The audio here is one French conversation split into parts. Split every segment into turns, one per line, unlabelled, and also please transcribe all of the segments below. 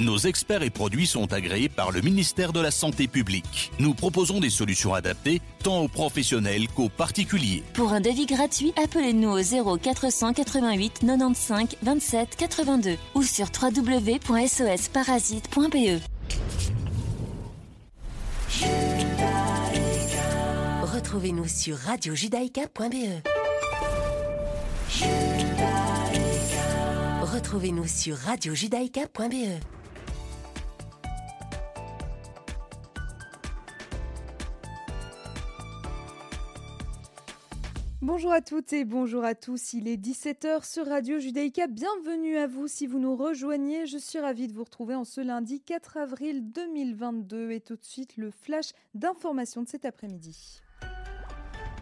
Nos experts et produits sont agréés par le ministère de la Santé publique. Nous proposons des solutions adaptées tant aux professionnels qu'aux particuliers.
Pour un devis gratuit, appelez-nous au 0 488 95 27 82 ou sur www.sosparasite.be.
Retrouvez-nous sur radiojudaïka.be. Retrouvez-nous sur radiojudaïka.be.
Bonjour à toutes et bonjour à tous. Il est 17h sur Radio Judaïka. Bienvenue à vous si vous nous rejoignez. Je suis ravie de vous retrouver en ce lundi 4 avril 2022 et tout de suite le flash d'information de cet après-midi.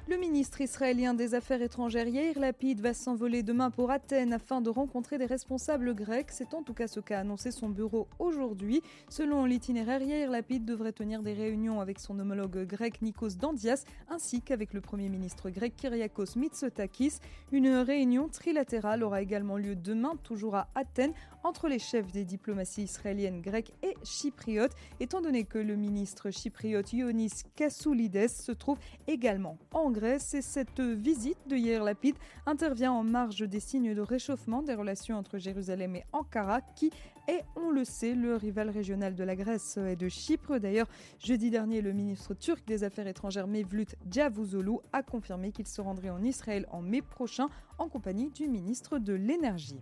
Le ministre israélien des Affaires étrangères Yair Lapid va s'envoler demain pour Athènes afin de rencontrer des responsables grecs. C'est en tout cas ce qu'a annoncé son bureau aujourd'hui. Selon l'itinéraire, Yair Lapid devrait tenir des réunions avec son homologue grec Nikos Dandias ainsi qu'avec le Premier ministre grec Kyriakos Mitsotakis. Une réunion trilatérale aura également lieu demain, toujours à Athènes, entre les chefs des diplomaties israéliennes, grecques et chypriotes, étant donné que le ministre chypriote Ionis Kassoulides se trouve également en Grèce. Et cette visite de Yair Lapid intervient en marge des signes de réchauffement des relations entre Jérusalem et Ankara, qui est, on le sait, le rival régional de la Grèce et de Chypre. D'ailleurs, jeudi dernier, le ministre turc des Affaires étrangères Mevlut Cavusoglu a confirmé qu'il se rendrait en Israël en mai prochain en compagnie du ministre de l'Énergie.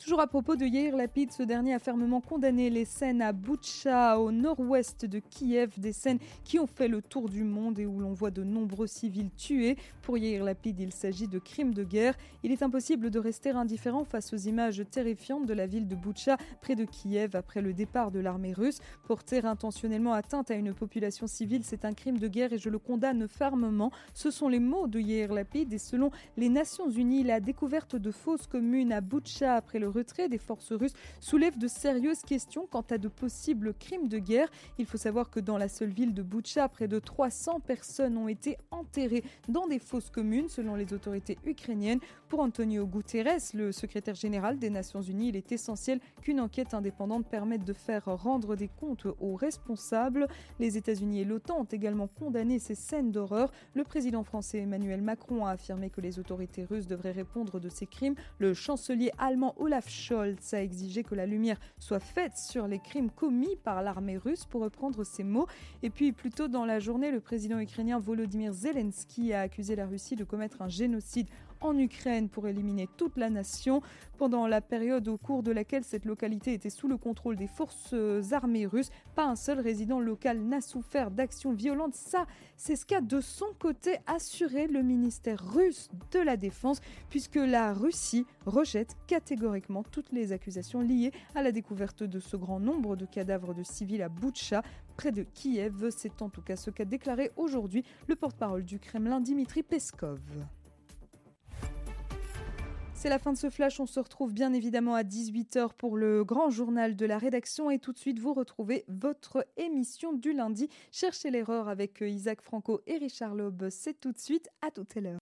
Toujours à propos de Yair Lapid, ce dernier a fermement condamné les scènes à Boutcha, au nord-ouest de Kiev, des scènes qui ont fait le tour du monde et où l'on voit de nombreux civils tués. Pour Yair Lapid, il s'agit de crimes de guerre. Il est impossible de rester indifférent face aux images terrifiantes de la ville de Boutcha, près de Kiev, après le départ de l'armée russe. Porter intentionnellement atteinte à une population civile, c'est un crime de guerre et je le condamne fermement. Ce sont les mots de Yair Lapid et selon les Nations Unies, la découverte de fausses communes à Boutcha après le retrait des forces russes soulève de sérieuses questions quant à de possibles crimes de guerre. Il faut savoir que dans la seule ville de Boutcha, près de 300 personnes ont été enterrées dans des fosses communes, selon les autorités ukrainiennes. Pour Antonio Guterres, le secrétaire général des Nations Unies, il est essentiel qu'une enquête indépendante permette de faire rendre des comptes aux responsables. Les États-Unis et l'OTAN ont également condamné ces scènes d'horreur. Le président français Emmanuel Macron a affirmé que les autorités russes devraient répondre de ces crimes. Le chancelier allemand Olaf Scholz a exigé que la lumière soit faite sur les crimes commis par l'armée russe, pour reprendre ses mots. Et puis, plus tôt dans la journée, le président ukrainien Volodymyr Zelensky a accusé la Russie de commettre un génocide en Ukraine pour éliminer toute la nation pendant la période au cours de laquelle cette localité était sous le contrôle des forces armées russes. Pas un seul résident local n'a souffert d'actions violentes. Ça, c'est ce qu'a de son côté assuré le ministère russe de la Défense, puisque la Russie rejette catégoriquement toutes les accusations liées à la découverte de ce grand nombre de cadavres de civils à Boutcha, près de Kiev. C'est en tout cas ce qu'a déclaré aujourd'hui le porte-parole du Kremlin, Dimitri Peskov. C'est la fin de ce flash. On se retrouve bien évidemment à 18h pour le grand journal de la rédaction. Et tout de suite, vous retrouvez votre émission du lundi. Cherchez l'erreur avec Isaac Franco et Richard Loeb. C'est tout de suite. À tout à l'heure.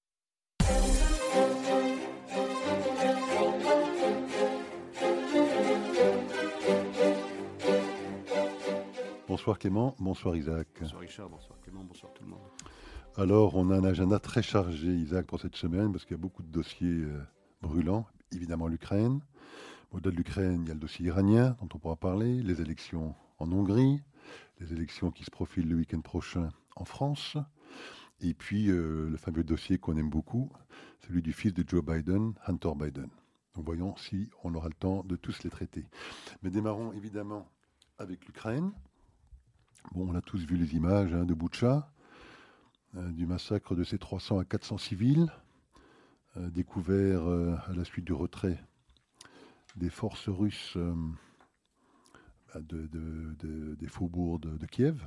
Bonsoir Clément, bonsoir Isaac.
Bonsoir Richard, bonsoir Clément, bonsoir tout le monde.
Alors, on a un agenda très chargé, Isaac, pour cette semaine, parce qu'il y a beaucoup de dossiers euh, brûlants. Évidemment, l'Ukraine. Au-delà de l'Ukraine, il y a le dossier iranien, dont on pourra parler, les élections en Hongrie, les élections qui se profilent le week-end prochain en France, et puis euh, le fameux dossier qu'on aime beaucoup, celui du fils de Joe Biden, Hunter Biden. Donc voyons si on aura le temps de tous les traiter. Mais démarrons évidemment avec l'Ukraine. Bon, on a tous vu les images hein, de Boutcha, euh, du massacre de ces 300 à 400 civils, euh, découverts euh, à la suite du retrait des forces russes euh, bah, de, de- de- des faubourgs de, Kiev.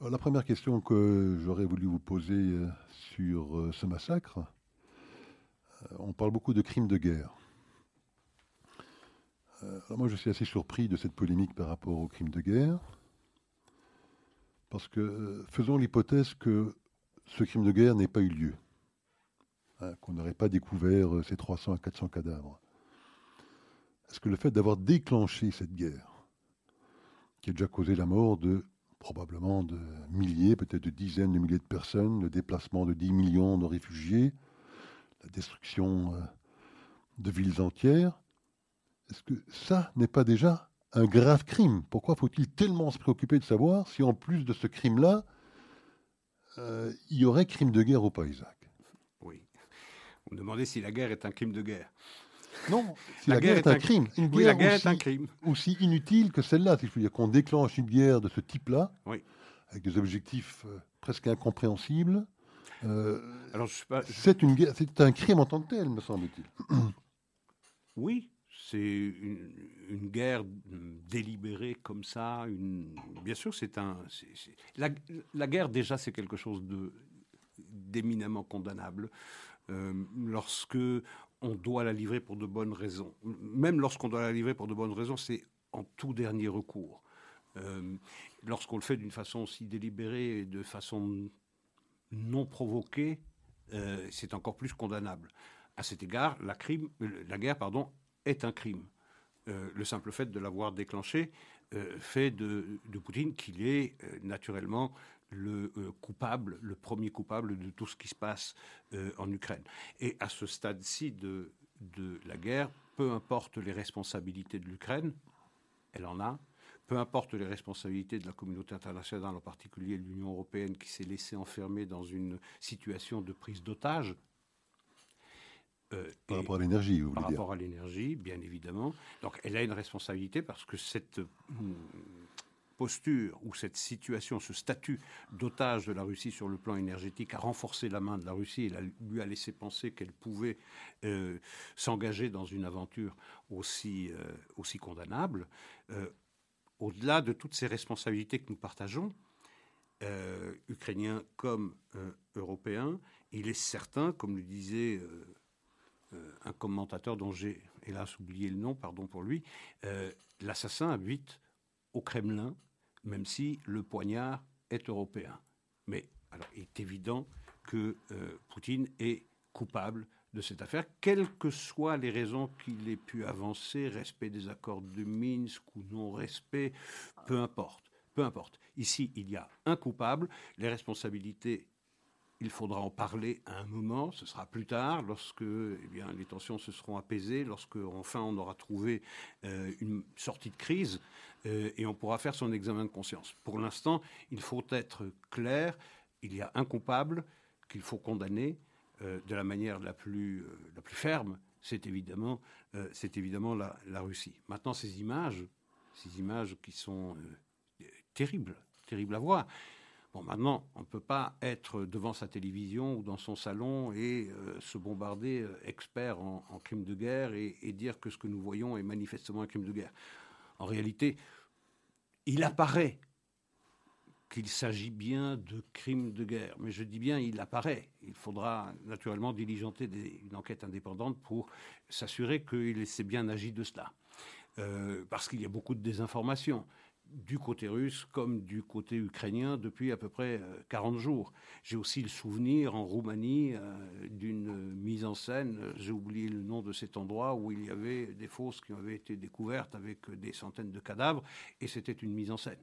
La première question que j'aurais voulu vous poser sur ce massacre, on parle beaucoup de crimes de guerre. Moi, je suis assez surpris de cette polémique par rapport aux crimes de guerre. Parce que faisons l'hypothèse que ce crime de guerre n'ait pas eu lieu, hein, qu'on n'aurait pas découvert euh, ces 300 à 400 cadavres. est-ce que le fait d'avoir déclenché cette guerre, qui a déjà causé la mort de probablement de milliers, peut-être de dizaines de milliers de personnes, le déplacement de 10 millions de réfugiés, la destruction euh, de villes entières, est-ce que ça n'est pas déjà un grave crime? Pourquoi faut-il tellement se préoccuper de savoir si en plus de ce crime-là, euh, il y aurait crime de guerre Isaac?
Oui. Vous me demandez si la guerre est un crime de guerre.
Non, si la, guerre, est, un crime.
Une oui, la guerre est un crime.
Aussi inutile que celle-là, si je veux dire, qu'on déclenche une guerre de ce type-là,
oui.
avec des objectifs euh, presque incompréhensibles.
Euh, Alors, je pas,
C'est une guerre, c'est un crime en tant que tel, me semble-t-il.
Oui, c'est une, une, guerre délibérée comme ça. Une... Bien sûr, c'est un. c'est, c'est... La, la, guerre, déjà, c'est quelque chose de, d'éminemment condamnable. Euh, lorsque on doit la livrer pour de bonnes raisons. Même lorsqu'on doit la livrer pour de bonnes raisons, c'est en tout dernier recours. Euh, lorsqu'on le fait d'une façon aussi délibérée et de façon non provoquée, euh, c'est encore plus condamnable. À cet égard, la, guerre est un crime. Le simple fait de l'avoir déclenché fait de, de Poutine qu'il est naturellement le euh, coupable, le premier coupable de tout ce qui se passe euh, en Ukraine. Et à ce stade-ci de, de, la guerre, peu importe les responsabilités de l'Ukraine, elle en a, peu importe les responsabilités de la communauté internationale, en particulier l'Union européenne qui s'est laissée enfermer dans une situation de prise d'otage.
Euh, par rapport à l'énergie, vous
Par
voulez
rapport à l'énergie, bien évidemment. Donc elle a une responsabilité parce que cette posture ou cette situation, ce statut d'otage de la Russie sur le plan énergétique a renforcé la main de la Russie et lui a laissé penser qu'elle pouvait euh, s'engager dans une aventure aussi, euh, aussi condamnable. Euh, Au-delà de toutes ces responsabilités que nous partageons, ukrainiens comme européens, il est certain, comme le disait un commentateur dont j'ai hélas oublié le nom, pardon pour lui, l'assassin habite au Kremlin, même si le poignard est européen. Mais alors, il est évident que euh, Poutine est coupable de cette affaire, quelles que soient les raisons qu'il ait pu avancer, respect des accords de Minsk ou non-respect, peu importe. Peu importe. Ici, il y a un coupable. Les responsabilités il faudra en parler à un moment, ce sera plus tard, lorsque eh bien, les tensions se seront apaisées, lorsque enfin on aura trouvé euh, une sortie de crise euh, et on pourra faire son examen de conscience. Pour l'instant, il faut être clair, il y a un coupable qu'il faut condamner euh, de la manière la plus, la plus ferme, c'est évidemment, évidemment la, la, Russie. Maintenant, ces images, ces images qui sont terribles, terribles à voir, Bon, maintenant, on ne peut pas être devant sa télévision ou dans son salon et euh, se bombarder euh, expert en, en crime de guerre et, dire que ce que nous voyons est manifestement un crime de guerre. En réalité, il apparaît qu'il s'agit bien de crimes de guerre. Mais je dis bien, il apparaît. Il faudra naturellement diligenter une enquête indépendante pour s'assurer qu'il s'est bien agi de cela. Euh, parce qu'il y a beaucoup de désinformation du côté russe comme du côté ukrainien depuis à peu près 40 jours. J'ai aussi le souvenir en Roumanie euh, d'une mise en scène, j'ai oublié le nom de cet endroit, où il y avait des fosses qui avaient été découvertes avec des centaines de cadavres, et c'était une mise en scène.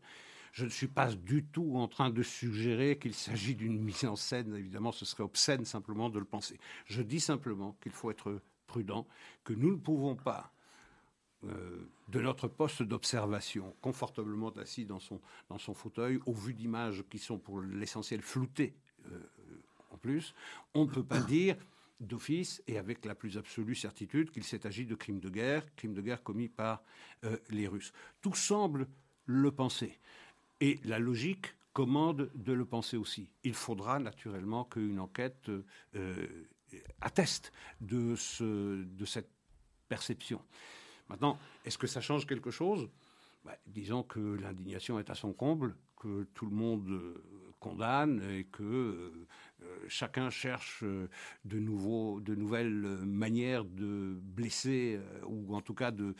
Je ne suis pas du tout en train de suggérer qu'il s'agit d'une mise en scène, évidemment ce serait obscène simplement de le penser. Je dis simplement qu'il faut être prudent, que nous ne pouvons pas euh, de notre poste d'observation, confortablement assis dans son, dans son fauteuil, au vu d'images qui sont pour l'essentiel floutées euh, en plus, on ne peut pas dire d'office et avec la plus absolue certitude qu'il s'est agi de crimes de guerre, crimes de guerre commis par euh, les Russes. Tout semble le penser. Et la logique commande de le penser aussi. Il faudra naturellement qu'une enquête euh, atteste de, ce, de cette perception. Maintenant, est-ce que ça change quelque chose? Bah, Disons que l'indignation est à son comble, que tout le monde euh, condamne et que euh, chacun cherche euh, de, de nouvelles manières de blesser, euh, ou en tout cas de,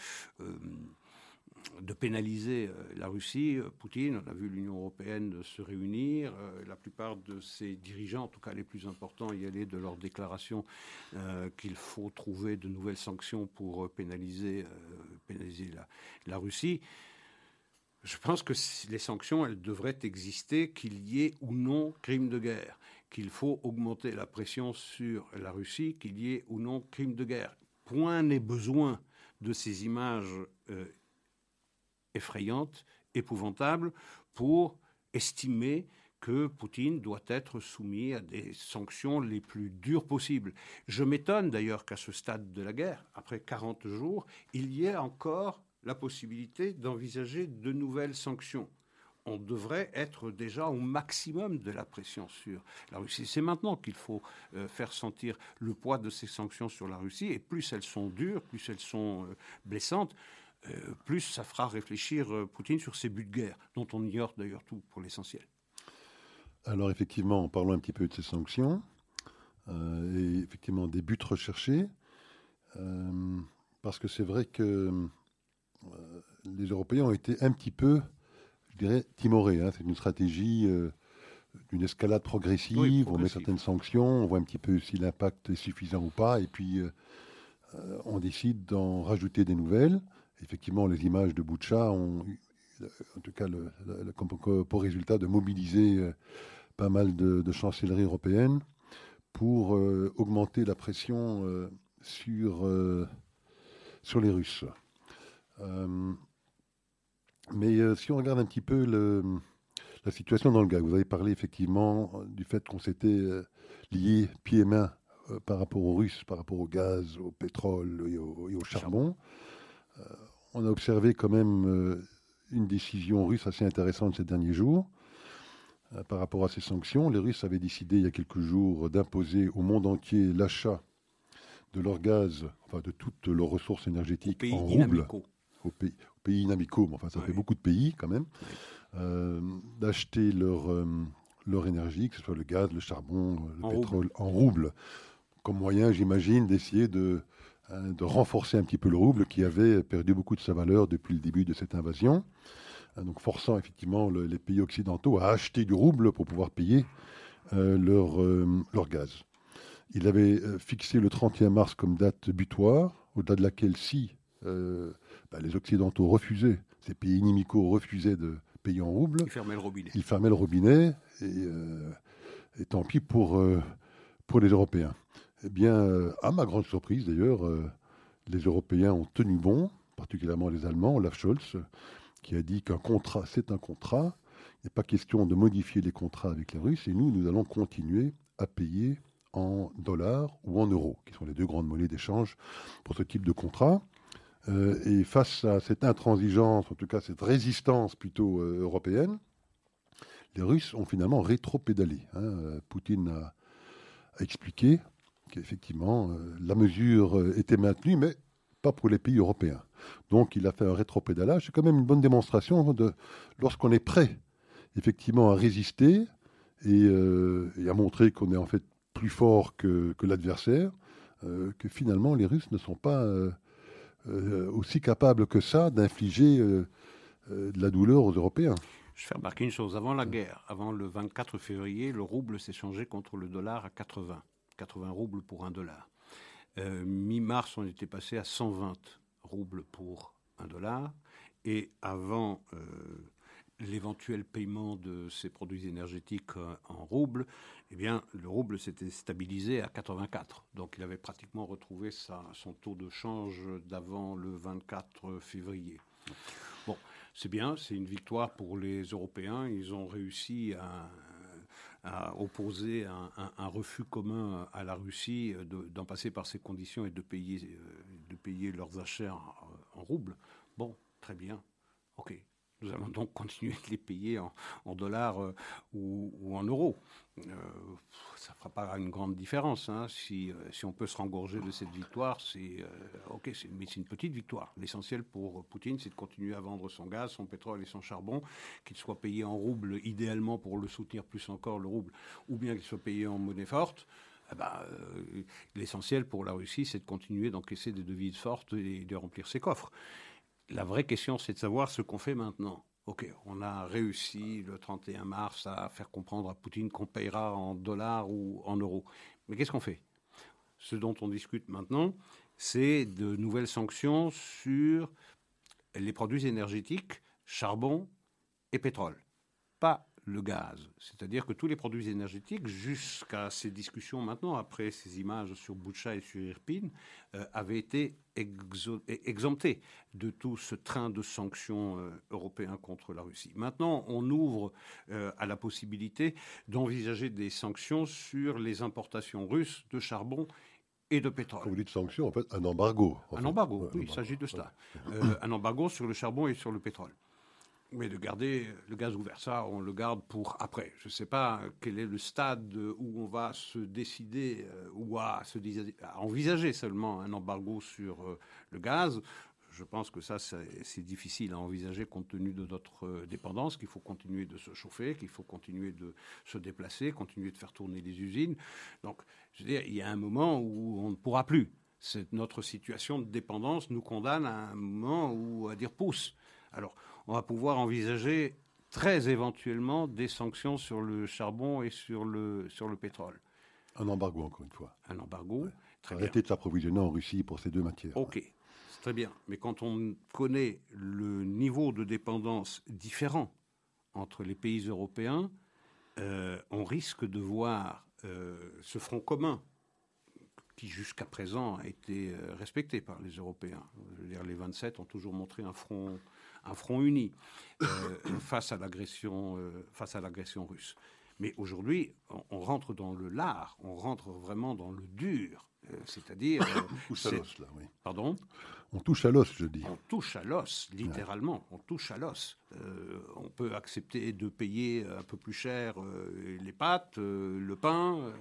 de pénaliser la Russie. Poutine, on a vu l'Union européenne se réunir. la plupart de ses dirigeants, en tout cas les plus importants, y allaient de leur déclaration qu'il faut trouver de nouvelles sanctions pour pénaliser, la, Russie. Je pense que les sanctions, elles devraient exister, qu'il y ait ou non crime de guerre, qu'il faut augmenter la pression sur la Russie, qu'il y ait ou non crime de guerre. Point n'est besoin de ces images euh, effrayantes, épouvantables, pour estimer que Poutine doit être soumis à des sanctions les plus dures possibles. Je m'étonne d'ailleurs qu'à ce stade de la guerre, après 40 jours, il y ait encore la possibilité d'envisager de nouvelles sanctions. On devrait être déjà au maximum de la pression sur la Russie. C'est maintenant qu'il faut euh, faire sentir le poids de ces sanctions sur la Russie. Et plus elles sont dures, plus elles sont euh, blessantes, plus ça fera réfléchir Poutine sur ses buts de guerre, dont on ignore d'ailleurs tout pour l'essentiel.
Alors effectivement, en parlant un petit peu de ces sanctions et effectivement des buts recherchés, parce que c'est vrai que euh, les Européens ont été un petit peu, je dirais, timorés. Hein. C'est une stratégie euh, d'une escalade progressive. On met certaines sanctions, on voit un petit peu si l'impact est suffisant ou pas, et puis euh, on décide d'en rajouter des nouvelles. Effectivement, les images de Boucha ont, en tout cas, le, pour résultat de mobiliser pas mal de, de chancelleries européennes pour augmenter la pression sur, sur les Russes. Euh, mais euh, si on regarde un petit peu la situation dans le gaz, vous avez parlé effectivement euh, du fait qu'on s'était lié pieds et mains par rapport aux Russes, par rapport au gaz, au pétrole et au, charbon. On a observé quand même une décision russe assez intéressante ces derniers jours. par rapport à ces sanctions, les Russes avaient décidé il y a quelques jours d'imposer au monde entier l'achat de leur gaz, enfin de toutes leurs ressources énergétiques en roubles. aux pays, pays inamicaux, mais enfin ça fait beaucoup de pays quand même, euh, d'acheter leur, euh, leur énergie, que ce soit le gaz, le charbon, le pétrole, en rouble, comme moyen, j'imagine, d'essayer de, de renforcer un petit peu le rouble qui avait perdu beaucoup de sa valeur depuis le début de cette invasion. Hein, donc forçant effectivement les pays occidentaux à acheter du rouble pour pouvoir payer euh, leur, leur gaz. Il avait fixé le 31 mars comme date butoir, au-delà de laquelle, si bah, les Occidentaux refusaient, ces pays inimicaux refusaient de payer en roubles.
Ils fermaient le robinet.
Ils fermaient le robinet, et, euh, tant pis pour, euh, pour les Européens. Eh bien, euh, à ma grande surprise d'ailleurs, les Européens ont tenu bon, particulièrement les Allemands, Olaf Scholz, qui a dit qu'un contrat, c'est un contrat. Il n'est pas question de modifier les contrats avec les Russes, et nous, nous allons continuer à payer en dollars ou en euros, qui sont les deux grandes monnaies d'échange pour ce type de contrat. Euh, et face à cette intransigeance, en tout cas cette résistance plutôt euh, européenne, les Russes ont finalement rétro-pédalé. Hein. Euh, Poutine a, expliqué qu'effectivement la mesure était maintenue, mais pas pour les pays européens. Donc il a fait un rétro-pédalage. C'est quand même une bonne démonstration de lorsqu'on est prêt effectivement à résister et, à montrer qu'on est en fait plus fort que, l'adversaire, que finalement les Russes ne sont pas euh, aussi capable que ça d'infliger euh, euh, de la douleur aux Européens.
Je fais remarquer une chose. Avant la guerre, avant le 24 février, le rouble s'est changé contre le dollar à 80. 80 roubles pour un dollar. Mi-mars, on était passé à 120 roubles pour un dollar. Et avant l'éventuel paiement de ces produits énergétiques euh, en roubles, eh bien, le rouble s'était stabilisé à 84. Donc, il avait pratiquement retrouvé son taux de change d'avant le 24 février. Bon, c'est bien, c'est une victoire pour les Européens. Ils ont réussi à, opposer un, refus commun à la Russie d'en passer par ces conditions et de payer, euh, de payer leurs achats en, en roubles. Bon, très bien. OK, nous allons donc continuer de les payer en, dollars euh, ou, en euros. Euh, ça ne fera pas une grande différence. Hein. Si, euh, si, on peut se rengorger de cette victoire, c'est ok, mais c'est une petite victoire. L'essentiel pour Poutine, c'est de continuer à vendre son gaz, son pétrole et son charbon, qu'il soit payé en rouble idéalement pour le soutenir plus encore le rouble, ou bien qu'il soit payé en monnaie forte. Eh ben, l'essentiel pour la Russie, c'est de continuer d'encaisser des devises fortes et de remplir ses coffres la vraie question, c'est de savoir ce qu'on fait maintenant. OK, on a réussi le 31 mars à faire comprendre à Poutine qu'on payera en dollars ou en euros. Mais qu'est-ce qu'on fait? Ce dont on discute maintenant, c'est de nouvelles sanctions sur les produits énergétiques, charbon et pétrole. Pas le gaz. C'est-à-dire que tous les produits énergétiques, jusqu'à ces discussions maintenant, après ces images sur Boucha et sur Irpine, euh, avaient été exemptés de tout ce train de sanctions euh, européens contre la Russie. Maintenant, on ouvre euh, à la possibilité d'envisager des sanctions sur les importations russes de charbon et de pétrole.
Quand vous dites sanctions, en fait, un embargo.
un embargo, oui, il s'agit de cela. un embargo sur le charbon et sur le pétrole. Mais de garder le gaz ouvert, ça, on le garde pour après. Je ne sais pas quel est le stade où on va se décider euh, ou à, envisager seulement un embargo sur euh, le gaz. Je pense que ça, c'est difficile à envisager compte tenu de notre euh, dépendance, qu'il faut continuer de se chauffer, qu'il faut continuer de se déplacer, continuer de faire tourner les usines. Donc, je veux dire, il y a un moment où on ne pourra plus. Notre situation de dépendance nous condamne à un moment où à dire pousse. Alors, on va pouvoir envisager très éventuellement des sanctions sur le charbon et sur le, sur le pétrole.
Un embargo, encore une fois.
Un embargo,
très Arrêter de s'approvisionner en Russie pour ces deux matières.
OK, c'est très bien. Mais quand on connaît le niveau de dépendance différent entre les pays européens, euh, on risque de voir euh, ce front commun qui jusqu'à présent a été euh, respecté par les Européens. Je veux dire, les 27 ont toujours montré un front un front uni euh, face à l'agression euh, face à l'agression russe. Mais aujourd'hui, on, rentre dans le lard, on rentre vraiment dans le dur, euh, c'est-à-dire. Pardon?
On touche à l'os, je dis.
On touche à l'os, littéralement. On touche à l'os. on peut accepter de payer un peu plus cher les pâtes, le pain,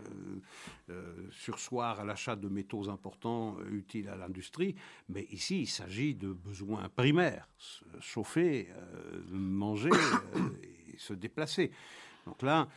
sursoir à l'achat de métaux importants utiles à l'industrie. Mais ici, il s'agit de besoins primaires chauffer, manger et se déplacer. Donc là,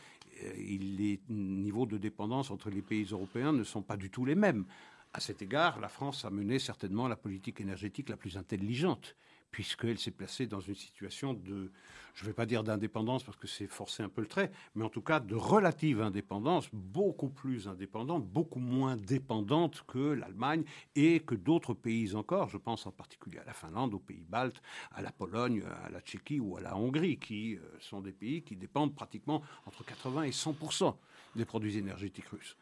euh, les niveaux de dépendance entre les pays européens ne sont pas du tout les mêmes. À cet égard, la France a mené certainement la politique énergétique la plus intelligente puisqu'elle s'est placée dans une situation de, je ne vais pas dire d'indépendance parce que c'est forcer un peu le trait, mais en tout cas de relative indépendance, beaucoup plus indépendante, beaucoup moins dépendante que l'Allemagne et que d'autres pays encore. Je pense en particulier à la Finlande, aux pays baltes, à la Pologne, à la Tchéquie ou à la Hongrie, qui euh, sont des pays qui dépendent pratiquement entre 80 et 100 des produits énergétiques russes.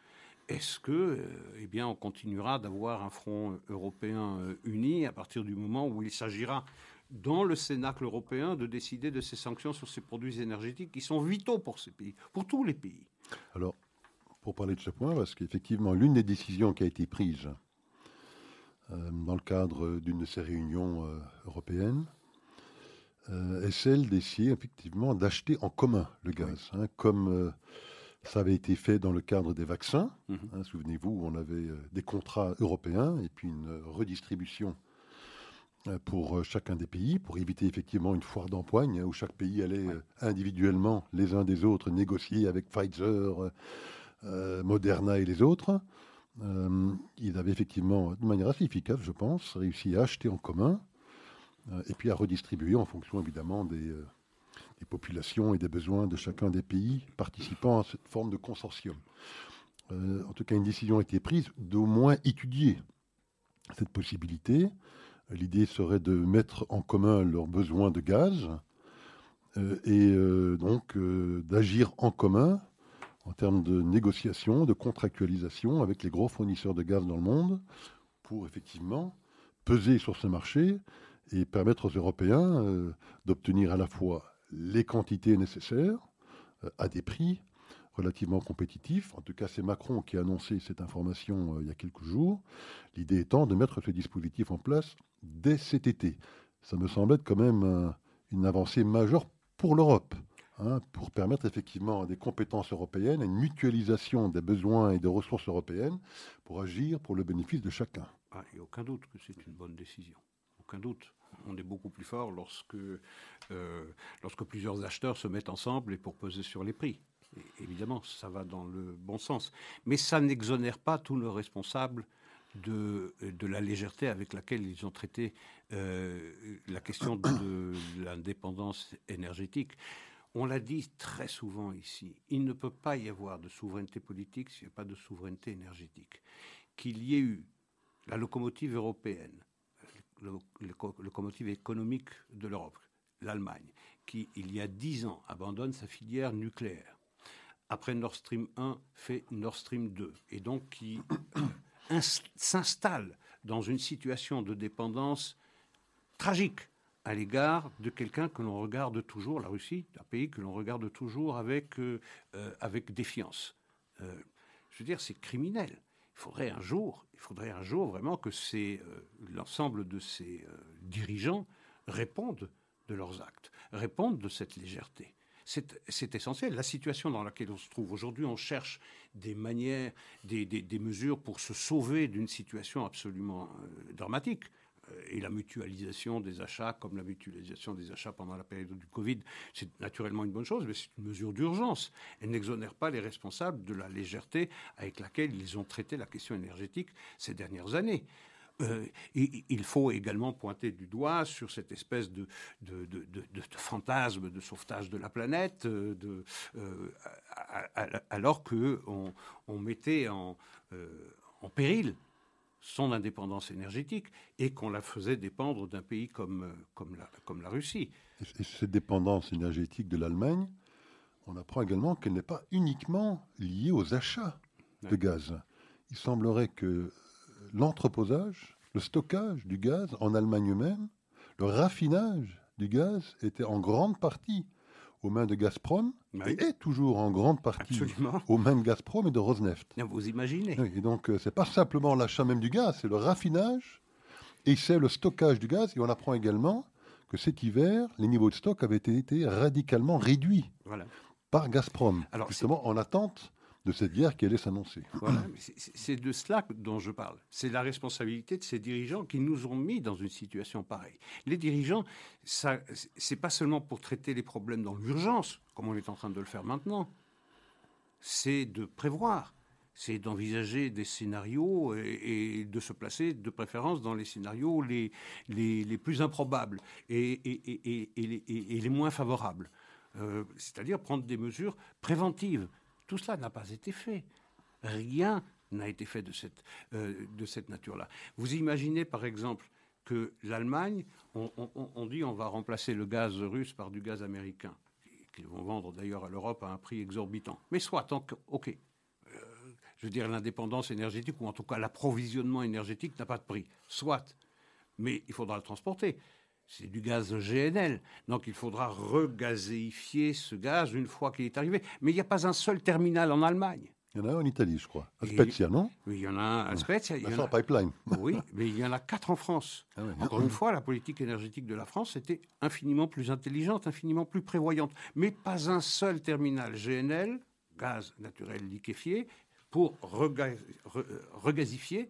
Est-ce que, euh, eh bien, on continuera d'avoir un front européen euh, uni à partir du moment où il s'agira, dans le Cénacle européen, de décider de ces sanctions sur ces produits énergétiques qui sont vitaux pour ces pays, pour tous les pays?
Alors, pour parler de ce point, parce qu'effectivement, l'une des décisions qui a été prise euh, dans le cadre d'une de ces réunions européennes est celle d'essayer effectivement d'acheter en commun le gaz, hein, comme ça avait été fait dans le cadre des vaccins. Mhm. Hein, souvenez-vous, on avait euh, des contrats européens et puis une redistribution euh, pour euh, chacun des pays, pour éviter effectivement une foire d'empoigne hein, où chaque pays allait individuellement, les uns des autres, négocier avec Pfizer, Moderna et les autres. ils avaient effectivement, de manière assez efficace, je pense, réussi à acheter en commun et puis à redistribuer en fonction évidemment des des populations et des besoins de chacun des pays participant à cette forme de consortium. Euh, en tout cas, une décision a été prise d'au moins étudier cette possibilité. L'idée serait de mettre en commun leurs besoins de gaz euh, et euh, donc d'agir en commun en termes de négociation, de contractualisation avec les gros fournisseurs de gaz dans le monde pour effectivement peser sur ce marché et permettre aux Européens d'obtenir à la fois les quantités nécessaires euh, à des prix relativement compétitifs. En tout cas, c'est Macron qui a annoncé cette information euh, il y a quelques jours. L'idée étant de mettre ce dispositif en place dès cet été. Ça me semble être quand même une avancée majeure pour l'Europe. Hein, pour permettre effectivement des compétences européennes, une mutualisation des besoins et des ressources européennes pour agir pour le bénéfice de chacun.
Ah, il n'y a aucun doute que c'est une bonne décision. Aucun doute on est beaucoup plus fort lorsque, euh, lorsque plusieurs acheteurs se mettent ensemble et pour peser sur les prix. évidemment, ça va dans le bon sens. Mais ça n'exonère pas tous nos responsables de, de la légèreté avec laquelle ils ont traité euh, la question de l'indépendance énergétique. On l'a dit très souvent ici, il ne peut pas y avoir de souveraineté politique s'il n'y a pas de souveraineté énergétique. Qu'il y ait eu la locomotive européenne, locomotive économique de l'Europe, l'Allemagne, qui, il y a dix ans, abandonne sa filière nucléaire. Après Nord Stream 1, fait Nord Stream 2. Et donc qui s'installe dans une situation de dépendance tragique à l'égard de quelqu'un que l'on regarde toujours, la Russie, un pays que l'on regarde toujours avec, euh, euh, avec défiance. Euh, je veux dire, c'est criminel. Il faudrait un jour, il faudrait un jour vraiment que l'ensemble de ces dirigeants répondent de leurs actes, répondent de cette légèreté. C'est essentiel. La situation dans laquelle on se trouve aujourd'hui, on cherche des manières, des, des, mesures pour se sauver d'une situation absolument dramatique et la mutualisation des achats, comme la mutualisation des achats pendant la période du Covid, c'est naturellement une bonne chose, mais c'est une mesure d'urgence. Elle n'exonère pas les responsables de la légèreté avec laquelle ils ont traité la question énergétique ces dernières années. Euh, il faut également pointer du doigt sur cette espèce de, fantasme de sauvetage de la planète, euh, euh, alors qu'on on mettait en péril son indépendance énergétique et qu'on la faisait dépendre d'un pays comme, comme, la, comme la Russie.
Et cette dépendance énergétique de l'Allemagne, on apprend également qu'elle n'est pas uniquement liée aux achats de gaz. Il semblerait que l'entreposage, le stockage du gaz en Allemagne même, le raffinage du gaz était en grande partie aux mains de Gazprom et est toujours en grande partie aux mains de Gazprom et de Rosneft.
Vous imaginez.
et donc, euh, c'est pas simplement l'achat même du gaz, c'est le raffinage et c'est le stockage du gaz. Et on apprend également que cet hiver, les niveaux de stock avaient été radicalement réduits par Gazprom, Alors, justement en attente de cette guerre qui allait s'annoncer.
Voilà, c'est de cela dont je parle. C'est la responsabilité de ces dirigeants qui nous ont mis dans une situation pareille. Les dirigeants, ça, c'est pas seulement pour traiter les problèmes dans l'urgence, comme on est en train de le faire maintenant. C'est de prévoir, c'est d'envisager des scénarios et, de se placer de préférence dans les scénarios les, les, plus improbables et, et les, moins favorables. Euh, c'est-à-dire prendre des mesures préventives tout cela n'a pas été fait. Rien n'a été fait de cette, euh, nature-là. Vous imaginez, par exemple, que l'Allemagne, on, dit on va remplacer le gaz russe par du gaz américain, qu'ils vont vendre d'ailleurs à l'Europe à un prix exorbitant. Mais soit, tant que, ok, euh, je veux dire, l'indépendance énergétique, ou en tout cas l'approvisionnement énergétique n'a pas de prix. Soit, mais il faudra le transporter c'est du gaz GNL. Donc il faudra regazéifier ce gaz une fois qu'il est arrivé. Mais il n'y a pas un seul terminal en Allemagne.
Il y en a un en Italie, je crois. À Spezia, non?
Oui, il y en a un à Spezia.
Il y en a... pipeline.
oui, mais il y en a quatre en France. Ah Encore une fois, la politique énergétique de la France était infiniment plus intelligente, infiniment plus prévoyante. Mais pas un seul terminal GNL, gaz naturel liquéfié, pour regazifier.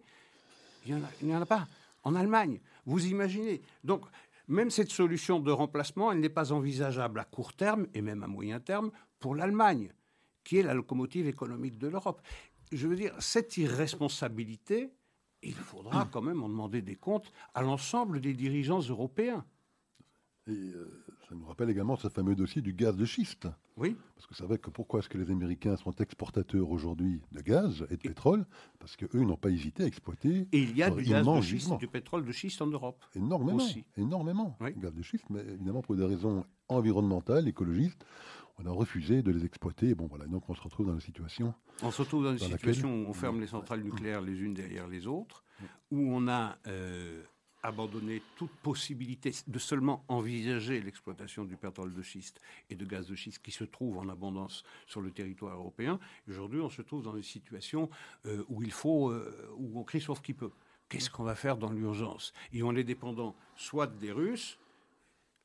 Il n'y en, en, a pas. En Allemagne, vous imaginez. Donc, même cette solution de remplacement, elle n'est pas envisageable à court terme et même à moyen terme pour l'Allemagne, qui est la locomotive économique de l'Europe. Je veux dire, cette irresponsabilité, il faudra quand même en demander des comptes à l'ensemble des dirigeants européens.
Et euh, ça nous rappelle également ce fameux dossier du gaz de schiste.
Oui.
Parce que c'est vrai que pourquoi est-ce que les Américains sont exportateurs aujourd'hui de gaz et de pétrole? Parce qu'eux n'ont pas hésité à exploiter.
Et il y a du gaz de schiste, du pétrole de schiste en Europe.
Énormément. Aussi. Énormément. Oui. Gaz de schiste, mais évidemment pour des raisons environnementales, écologistes, on a refusé de les exploiter. Bon voilà, donc on se retrouve dans une situation.
On se retrouve dans une situation où on ferme les centrales nucléaires les unes derrière les autres, où on a euh, abandonner toute possibilité de seulement envisager l'exploitation du pétrole de schiste et de gaz de schiste qui se trouve en abondance sur le territoire européen. Aujourd'hui, on se trouve dans une situation euh, où il faut, euh, où on crie sauf qui peut. Qu'est-ce qu'on va faire dans l'urgence? Et on est dépendant soit des Russes,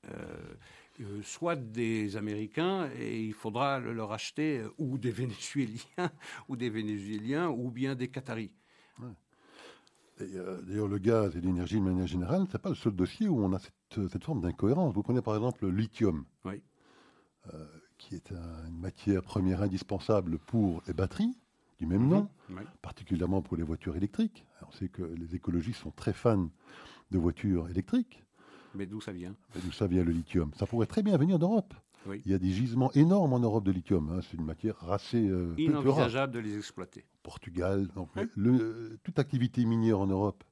euh, soit des Américains, et il faudra leur acheter, ou des Vénézuéliens, ou des Vénézuéliens, ou bien des Qataris.
Euh, d'ailleurs, le gaz et l'énergie de manière générale, ce n'est pas le seul dossier où on a cette, forme d'incohérence. Vous prenez par exemple le lithium,
oui.
Euh, qui est une matière première indispensable pour les batteries, du même nom,
Mhm. Oui.
particulièrement pour les voitures électriques. On sait que les écologistes sont très fans de voitures électriques.
Mais d'où ça vient?
D'où ça vient le lithium? Ça pourrait très bien venir d'Europe.
Oui.
Il y a des gisements énormes en Europe de lithium. hein. C'est une matière assez euh.
Inenvisageable de les exploiter.
Portugal. Donc,
Oui.
le- euh, toute activité minière en Europe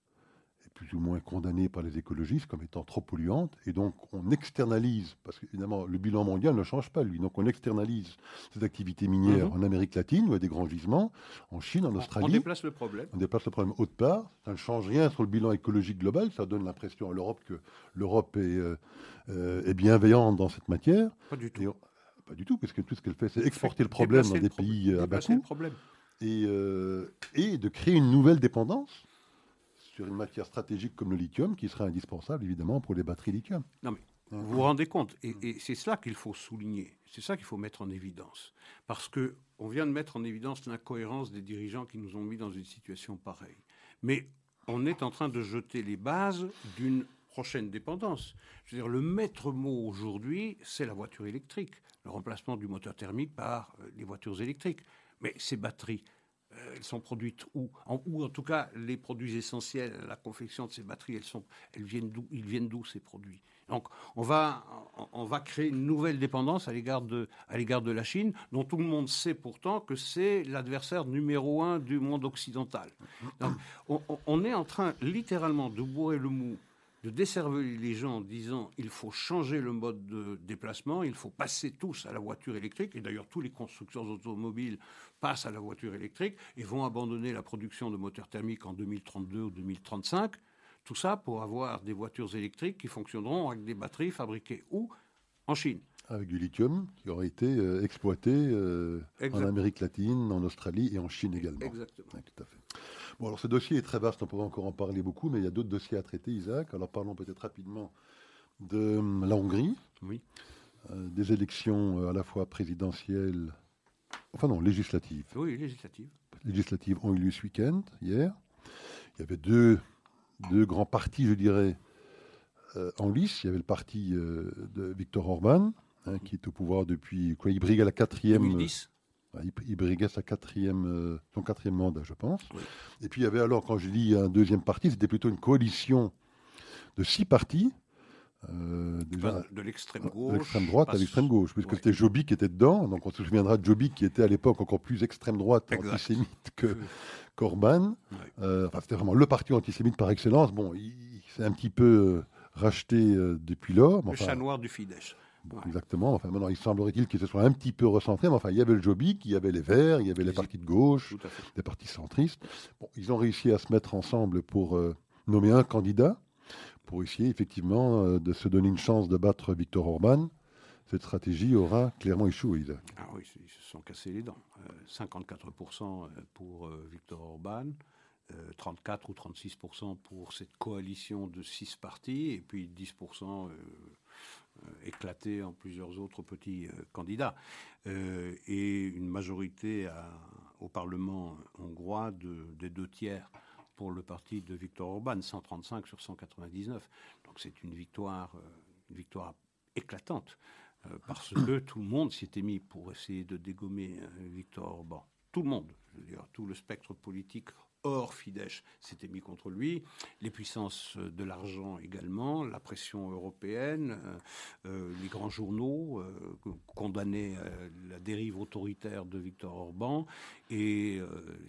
plus ou moins condamnée par les écologistes comme étant trop polluante. Et donc, on externalise, parce qu'évidemment, le bilan mondial ne change pas, lui. Donc, on externalise ces activités minières
Mhm.
en Amérique latine, où il y a des grands gisements, en Chine, en
On- On
Australie.
déplace le problème.
On déplace le problème autre part. Ça ne change rien sur le bilan écologique global. Ça donne l'impression à l'Europe que l'Europe est, euh, euh, est bienveillante dans cette matière.
Pas du tout.
On- pas du tout, parce que tout ce qu'elle fait, c'est exporter le problème dans des pays euh, à bas coût euh, et de créer une nouvelle dépendance sur une matière stratégique comme le lithium, qui serait indispensable évidemment pour les batteries lithium.
Non mais vous vous rendez compte, et, et c'est cela qu'il faut souligner, c'est ça qu'il faut mettre en évidence, parce que on vient de mettre en évidence l'incohérence des dirigeants qui nous ont mis dans une situation pareille. Mais on est en train de jeter les bases d'une prochaine dépendance. Je veux dire, le maître mot aujourd'hui, c'est la voiture électrique, le remplacement du moteur thermique par euh, les voitures électriques. Mais ces batteries, elles sont produites où? En, Ou en tout cas, les produits essentiels, la confection de ces batteries, elles, sont, elles viennent d'où? Ils viennent d'où ces produits? Donc, on va, on- va créer une nouvelle dépendance à l'égard de, à l'égard de la Chine, dont tout le monde sait pourtant que c'est l'adversaire numéro un du monde occidental. Donc, on, on- on est en train littéralement de bourrer le mou de desserver les gens en disant il faut changer le mode de déplacement, il faut passer tous à la voiture électrique, et d'ailleurs tous les constructeurs automobiles passent à la voiture électrique et vont abandonner la production de moteurs thermiques en 2032 ou 2035. Tout ça pour avoir des voitures électriques qui fonctionneront avec des batteries fabriquées où? En Chine.
Avec du lithium qui aurait été euh, exploité euh, en. Amérique latine, en Australie et en Chine également.
Exactement.
Tout à fait. Bon, alors ce dossier est très vaste, on pourrait encore en parler beaucoup, mais il y a d'autres dossiers à traiter, Isaac. Alors parlons peut-être rapidement de hum, la Hongrie,
Oui.
euh, des élections euh, à la fois présidentielles, enfin non, législatives.
Oui, législative.
législatives ont eu lieu ce week-end, hier. Il y avait deux, deux grands partis, je dirais, euh, en lice. Il y avait le parti euh, de Viktor Orban, hein, qui est au pouvoir depuis. Quoi, il brigue à la quatrième.
2010.
Euh, il, il briguait sa quatrième, euh, son quatrième mandat, je pense.
Oui.
Et puis il y avait alors, quand je dis un deuxième parti, c'était plutôt une coalition de six partis. euh, déjà,
de l'extrême
de
gauche.
l'extrême droite à l'extrême gauche, puisque
Ouais.
c'était Jobbik qui était dedans. Donc on se souviendra de Jobbik qui était à l'époque encore plus extrême droite,
Exact.
antisémite que
Oui.
Euh, enfin, c'était vraiment le parti antisémite par excellence. Bon, il, il s'est un petit peu euh, racheté euh, depuis lors. mais
Le
enfin,
chat noir du Fidesz.
Bon. Exactement. Enfin, maintenant, il semblerait-il qu'il se soit un petit peu recentré. Mais enfin, il y avait le Jobbik, il y avait les Verts, il y avait les
Les-
partis de gauche, des partis centristes. Bon, ils ont réussi à se mettre ensemble pour euh, nommer un candidat, pour essayer effectivement euh, de se donner une chance de battre Viktor Orban. Cette stratégie aura clairement échoué. Isaac.
Ah oui, ils se sont cassés les dents. Euh, 54% pour euh, Viktor Orban, euh, 34 ou 36% pour cette coalition de six partis, et puis 10% euh, éclatés en plusieurs autres petits euh, candidats. Euh, et une majorité au Parlement hongrois de, des deux tiers pour le parti de Viktor Orban, 135 sur 199. Donc c'est une victoire, une victoire éclatante. Parce que tout le monde s'était mis pour essayer de dégommer Victor Orban. Tout le monde, je veux dire, tout le spectre politique hors Fidesz s'était mis contre lui, les puissances euh, de l'argent également, la pression européenne, euh, euh, les grands journaux euh, condamnaient la dérive autoritaire de Victor Orban et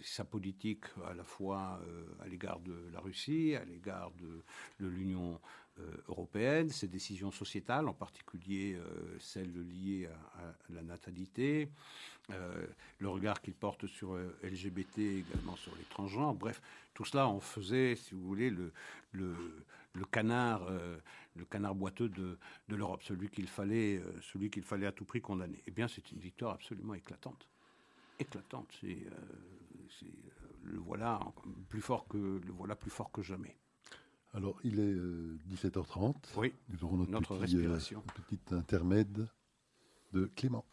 sa politique à la fois à l'égard de la Russie, à l'égard de, de l'Union européenne, ses décisions sociétales, en particulier euh, celles liées à, la natalité, euh, le regard qu'il porte sur euh, LGBT, également sur les transgenres. Bref, tout cela, on faisait, si vous voulez, le, canard, euh, le canard boiteux de, l'Europe, celui qu'il fallait, euh, celui qu'il fallait à tout prix condamner. Eh bien, c'est une victoire absolument éclatante, éclatante. C'est, euh, euh, le voilà en- plus fort que le voilà plus fort que jamais.
Alors, il est euh, 17h30.
Oui.
Nous aurons notre,
Notre
petit, euh, petit intermède de Clément.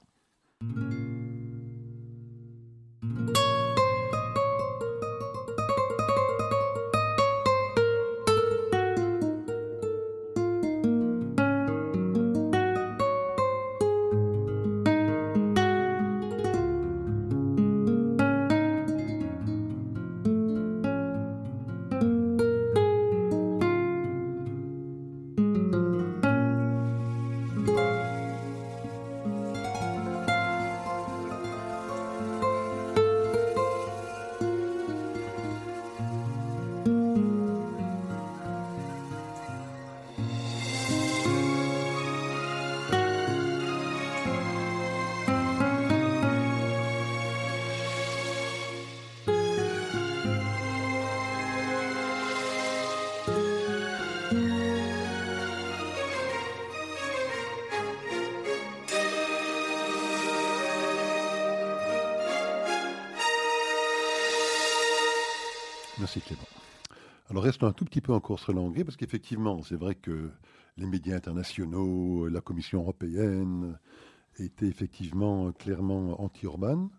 Clément. Alors restons un tout petit peu encore sur l'anglais, parce qu'effectivement, c'est vrai que les médias internationaux, la Commission européenne étaient effectivement clairement anti-urbaine.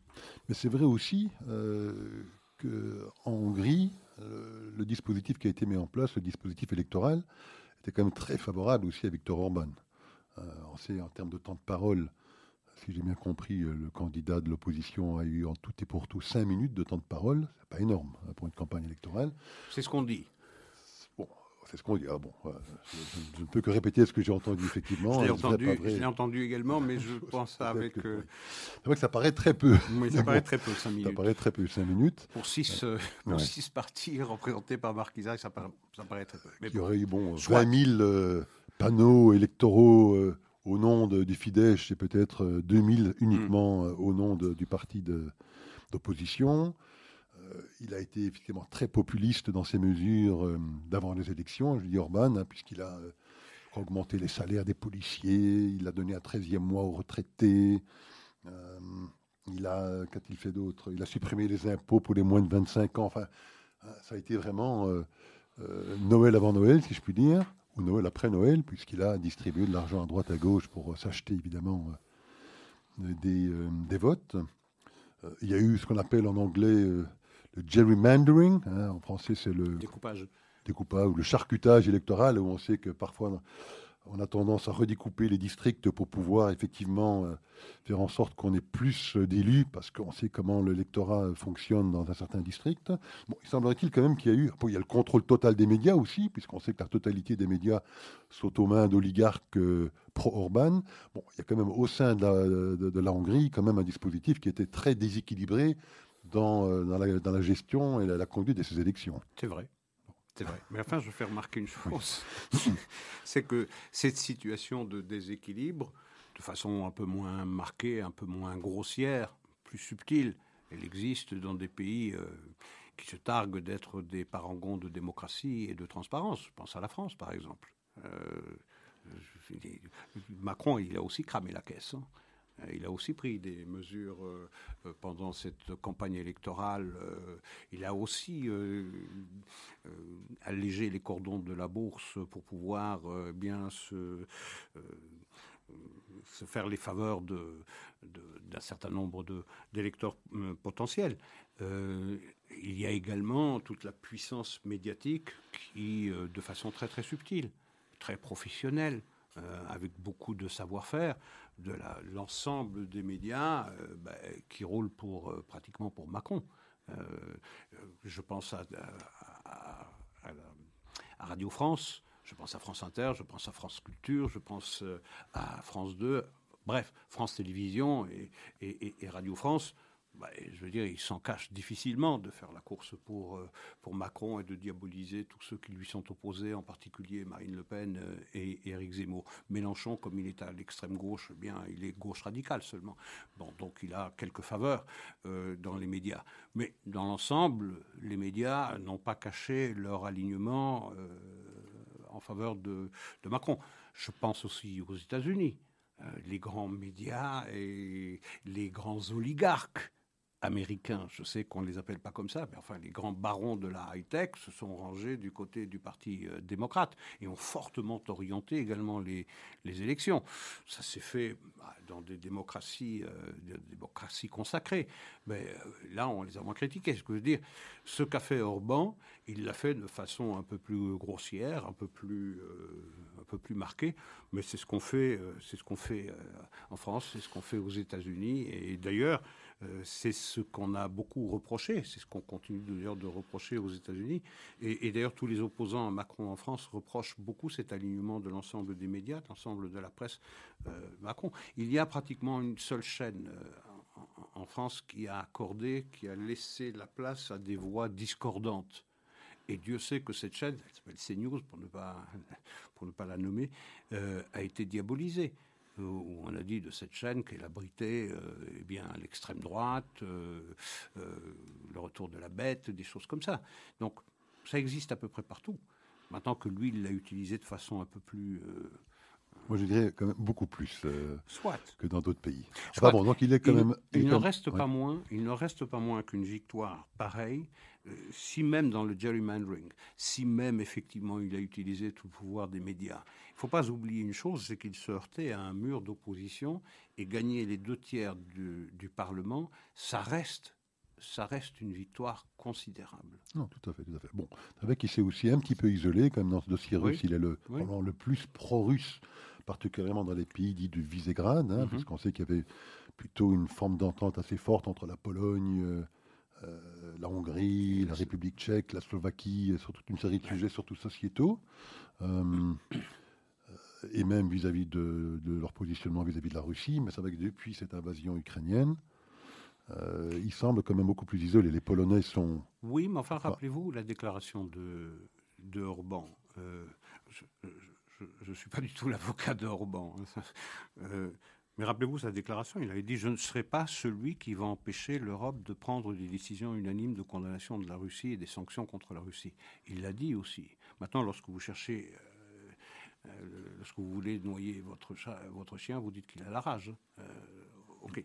Mais c'est vrai aussi euh, qu'en Hongrie, euh, le dispositif qui a été mis en place, le dispositif électoral, était quand même très favorable aussi à Viktor Orban. Euh, on sait en termes de temps de parole, si j'ai bien compris, euh, le candidat de l'opposition a eu en tout et pour tout cinq minutes de temps de parole. C'est pas énorme hein, pour une campagne électorale.
C'est ce qu'on dit.
Bon, c'est ce qu'on dit. Ah bon, je, ne peux que répéter ce que j'ai entendu effectivement.
Je l'ai entendu, entendu, également, mais je pense avec.
Euh, c'est vrai que ça paraît très peu.
Oui, ça paraît très peu, 5 minutes.
Ça paraît très peu, 5 minutes.
Pour 6 euh, six partis représentés par Marc Isaac, ça paraît, ça paraît très peu.
Mais Il y aurait eu bon, 20 000 panneaux électoraux au nom du Fidesz et peut-être 2000 euh, uniquement mm. euh, au nom du parti d'opposition. Euh, il a été effectivement très populiste dans ses mesures d'avant les élections, je dis Orban, hein, puisqu'il a augmenté les salaires des policiers, il a donné un 13e mois aux retraités, il a, qu'a-t-il fait d'autre Il a supprimé les impôts pour les moins de 25 ans. Enfin, ça a été vraiment Noël avant Noël, si je puis dire. Noël après Noël, puisqu'il a distribué de l'argent à droite à gauche pour s'acheter évidemment euh, euh, des, votes. Euh, il y a eu ce qu'on appelle en anglais le gerrymandering, hein, en français c'est le
découpage.
découpage ou le charcutage électoral, où on sait que parfois on a tendance à redécouper les districts pour pouvoir effectivement euh, faire en sorte qu'on ait plus euh, d'élus, parce qu'on sait comment l'électorat fonctionne dans un certain district. Bon, il semblerait-il quand même qu'il y a eu, il y a le contrôle total des médias aussi, puisqu'on sait que la totalité des médias sont aux mains d'oligarques euh, pro-Orban. Bon, il y a quand même au sein de la, Hongrie quand même un dispositif qui était très déséquilibré dans, la, gestion et la conduite de ces élections.
C'est vrai. C'est vrai. Mais enfin, je fais remarquer une chose, c'est que cette situation de déséquilibre, de façon un peu moins marquée, un peu moins grossière, plus subtile, elle existe dans des pays euh, qui se targuent d'être des parangons de démocratie et de transparence. Je pense à la France, par exemple. Euh, Macron, il a aussi cramé la caisse. Hein. Euh, il a aussi pris des mesures euh, euh, pendant cette campagne électorale. il a aussi allégé les cordons de la bourse pour pouvoir bien se, faire les faveurs d'un certain nombre d'électeurs potentiels. il y a également toute la puissance médiatique qui, de façon très très subtile, très professionnelle, avec beaucoup de savoir-faire, de l'ensemble des médias euh, bah, qui roulent pour, euh, pratiquement pour Macron. Euh, je pense à, Radio France, je pense à France Inter, je pense à France Culture, je pense à France 2, bref, France Télévisions et Radio France bah, je veux dire, il s'en cache difficilement de faire la course pour, euh, pour Macron et de diaboliser tous ceux qui lui sont opposés, en particulier Marine Le Pen euh, et, Éric Zemmour. Mélenchon, comme il est à l'extrême gauche, eh bien, il est gauche radicale seulement. Bon, donc il a quelques faveurs euh, dans les médias. Mais dans l'ensemble, les médias n'ont pas caché leur alignement en faveur de, de Macron. Je pense aussi aux États-Unis les grands médias et les grands oligarques américains, je sais qu'on ne les appelle pas comme ça, mais enfin les grands barons de la high-tech se sont rangés du côté du Parti euh, démocrate et ont fortement orienté également les, élections. Ça s'est fait bah, dans des démocraties, euh, des démocraties consacrées, mais euh, là on les a moins critiqués. Ce que je veux dire, ce qu'a fait Orban, il l'a fait de façon un peu plus grossière, un peu plus, un peu plus marquée, mais c'est ce qu'on fait, c'est ce qu'on fait en France, c'est ce qu'on fait aux États-Unis et d'ailleurs euh, c'est ce qu'on a beaucoup reproché, c'est ce qu'on continue d'ailleurs de reprocher aux États-Unis. Et, d'ailleurs, tous les opposants à Macron en France reprochent beaucoup cet alignement de l'ensemble des médias, de l'ensemble de la presse euh, Macron. Il y a pratiquement une seule chaîne euh, en, France qui a accordé, qui a laissé la place à des voix discordantes. Et Dieu sait que cette chaîne, elle s'appelle CNews pour ne pas, pour ne pas la nommer, a été diabolisée où on a dit de cette chaîne qu'elle abritait euh, eh bien l'extrême droite, euh, euh, le retour de la bête, des choses comme ça. Donc ça existe à peu près partout. Maintenant que lui, il l'a utilisé de façon un peu plus,
Moi, je dirais quand même beaucoup plus
Soit.
que dans d'autres pays.
Soit.
bon, donc il est quand
il,
même.
Il, ne
comme...
reste pas moins. Il ne reste pas moins qu'une victoire pareille. Euh, si même dans le gerrymandering, si même effectivement il a utilisé tout le pouvoir des médias, il ne faut pas oublier une chose, c'est qu'il se heurtait à un mur d'opposition et gagner les deux tiers du, du Parlement, ça reste ça reste une victoire considérable.
Non, tout à fait, tout à fait. Bon, vrai qu'il s'est aussi un petit peu isolé, quand même, dans ce dossier
Oui.
russe. Il est le,
Oui.
le plus pro-russe, particulièrement dans les pays dits du Visegrad, hein,
Mhm.
puisqu'on sait qu'il y avait plutôt une forme d'entente assez forte entre la Pologne, euh, euh, la Hongrie, la République tchèque, la Slovaquie, sur toute une série de sujets, surtout sociétaux. Euh, et même vis-à-vis de, de leur positionnement vis-à-vis de la Russie. Mais c'est vrai que depuis cette invasion ukrainienne, euh, ils semblent quand même beaucoup plus isolés. Les Polonais sont
Oui, mais enfin, rappelez-vous la déclaration de, de Orban. Je ne suis pas du tout l'avocat de Orban. hein. Euh, mais rappelez-vous sa déclaration. Il avait dit Je ne serai pas celui qui va empêcher l'Europe de prendre des décisions unanimes de condamnation de la Russie et des sanctions contre la Russie. Il l'a dit aussi. Maintenant, lorsque vous cherchez. euh, euh, lorsque vous voulez noyer votre, chat, votre chien, vous dites qu'il a la rage. Ok.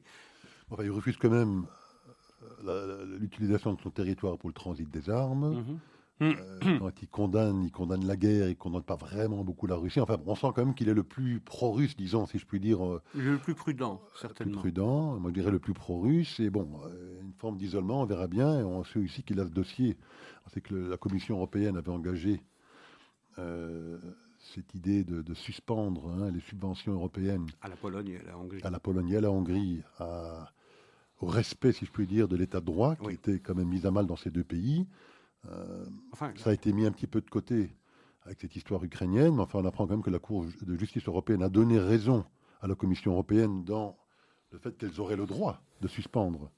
Enfin, il refuse quand même l'utilisation de son territoire pour le transit des armes.
Mhm.
Euh, quand il condamne, il condamne la guerre, il condamne pas vraiment beaucoup la Russie. Enfin, on sent quand même qu'il est le plus pro-russe, disons, si je puis dire, euh,
le plus prudent,
plus
certainement.
prudent. Moi, je dirais le plus pro-russe. Et bon, euh, une forme d'isolement, on verra bien. Et on sait aussi qu'il a ce dossier. On sait que le- la Commission européenne avait engagé euh, cette idée de, de suspendre hein, les subventions européennes
À la Pologne et à la Hongrie.
à la Pologne et à la Hongrie à- au respect, si je puis dire, de l'état de droit qui
Oui.
était quand même mis à mal dans ces deux pays. Euh,
Enfin,
ça a été mis un petit peu de côté avec cette histoire ukrainienne, mais enfin on apprend quand même que la Cour de justice européenne a donné raison à la Commission européenne dans le fait qu'elles auraient le droit de suspendre.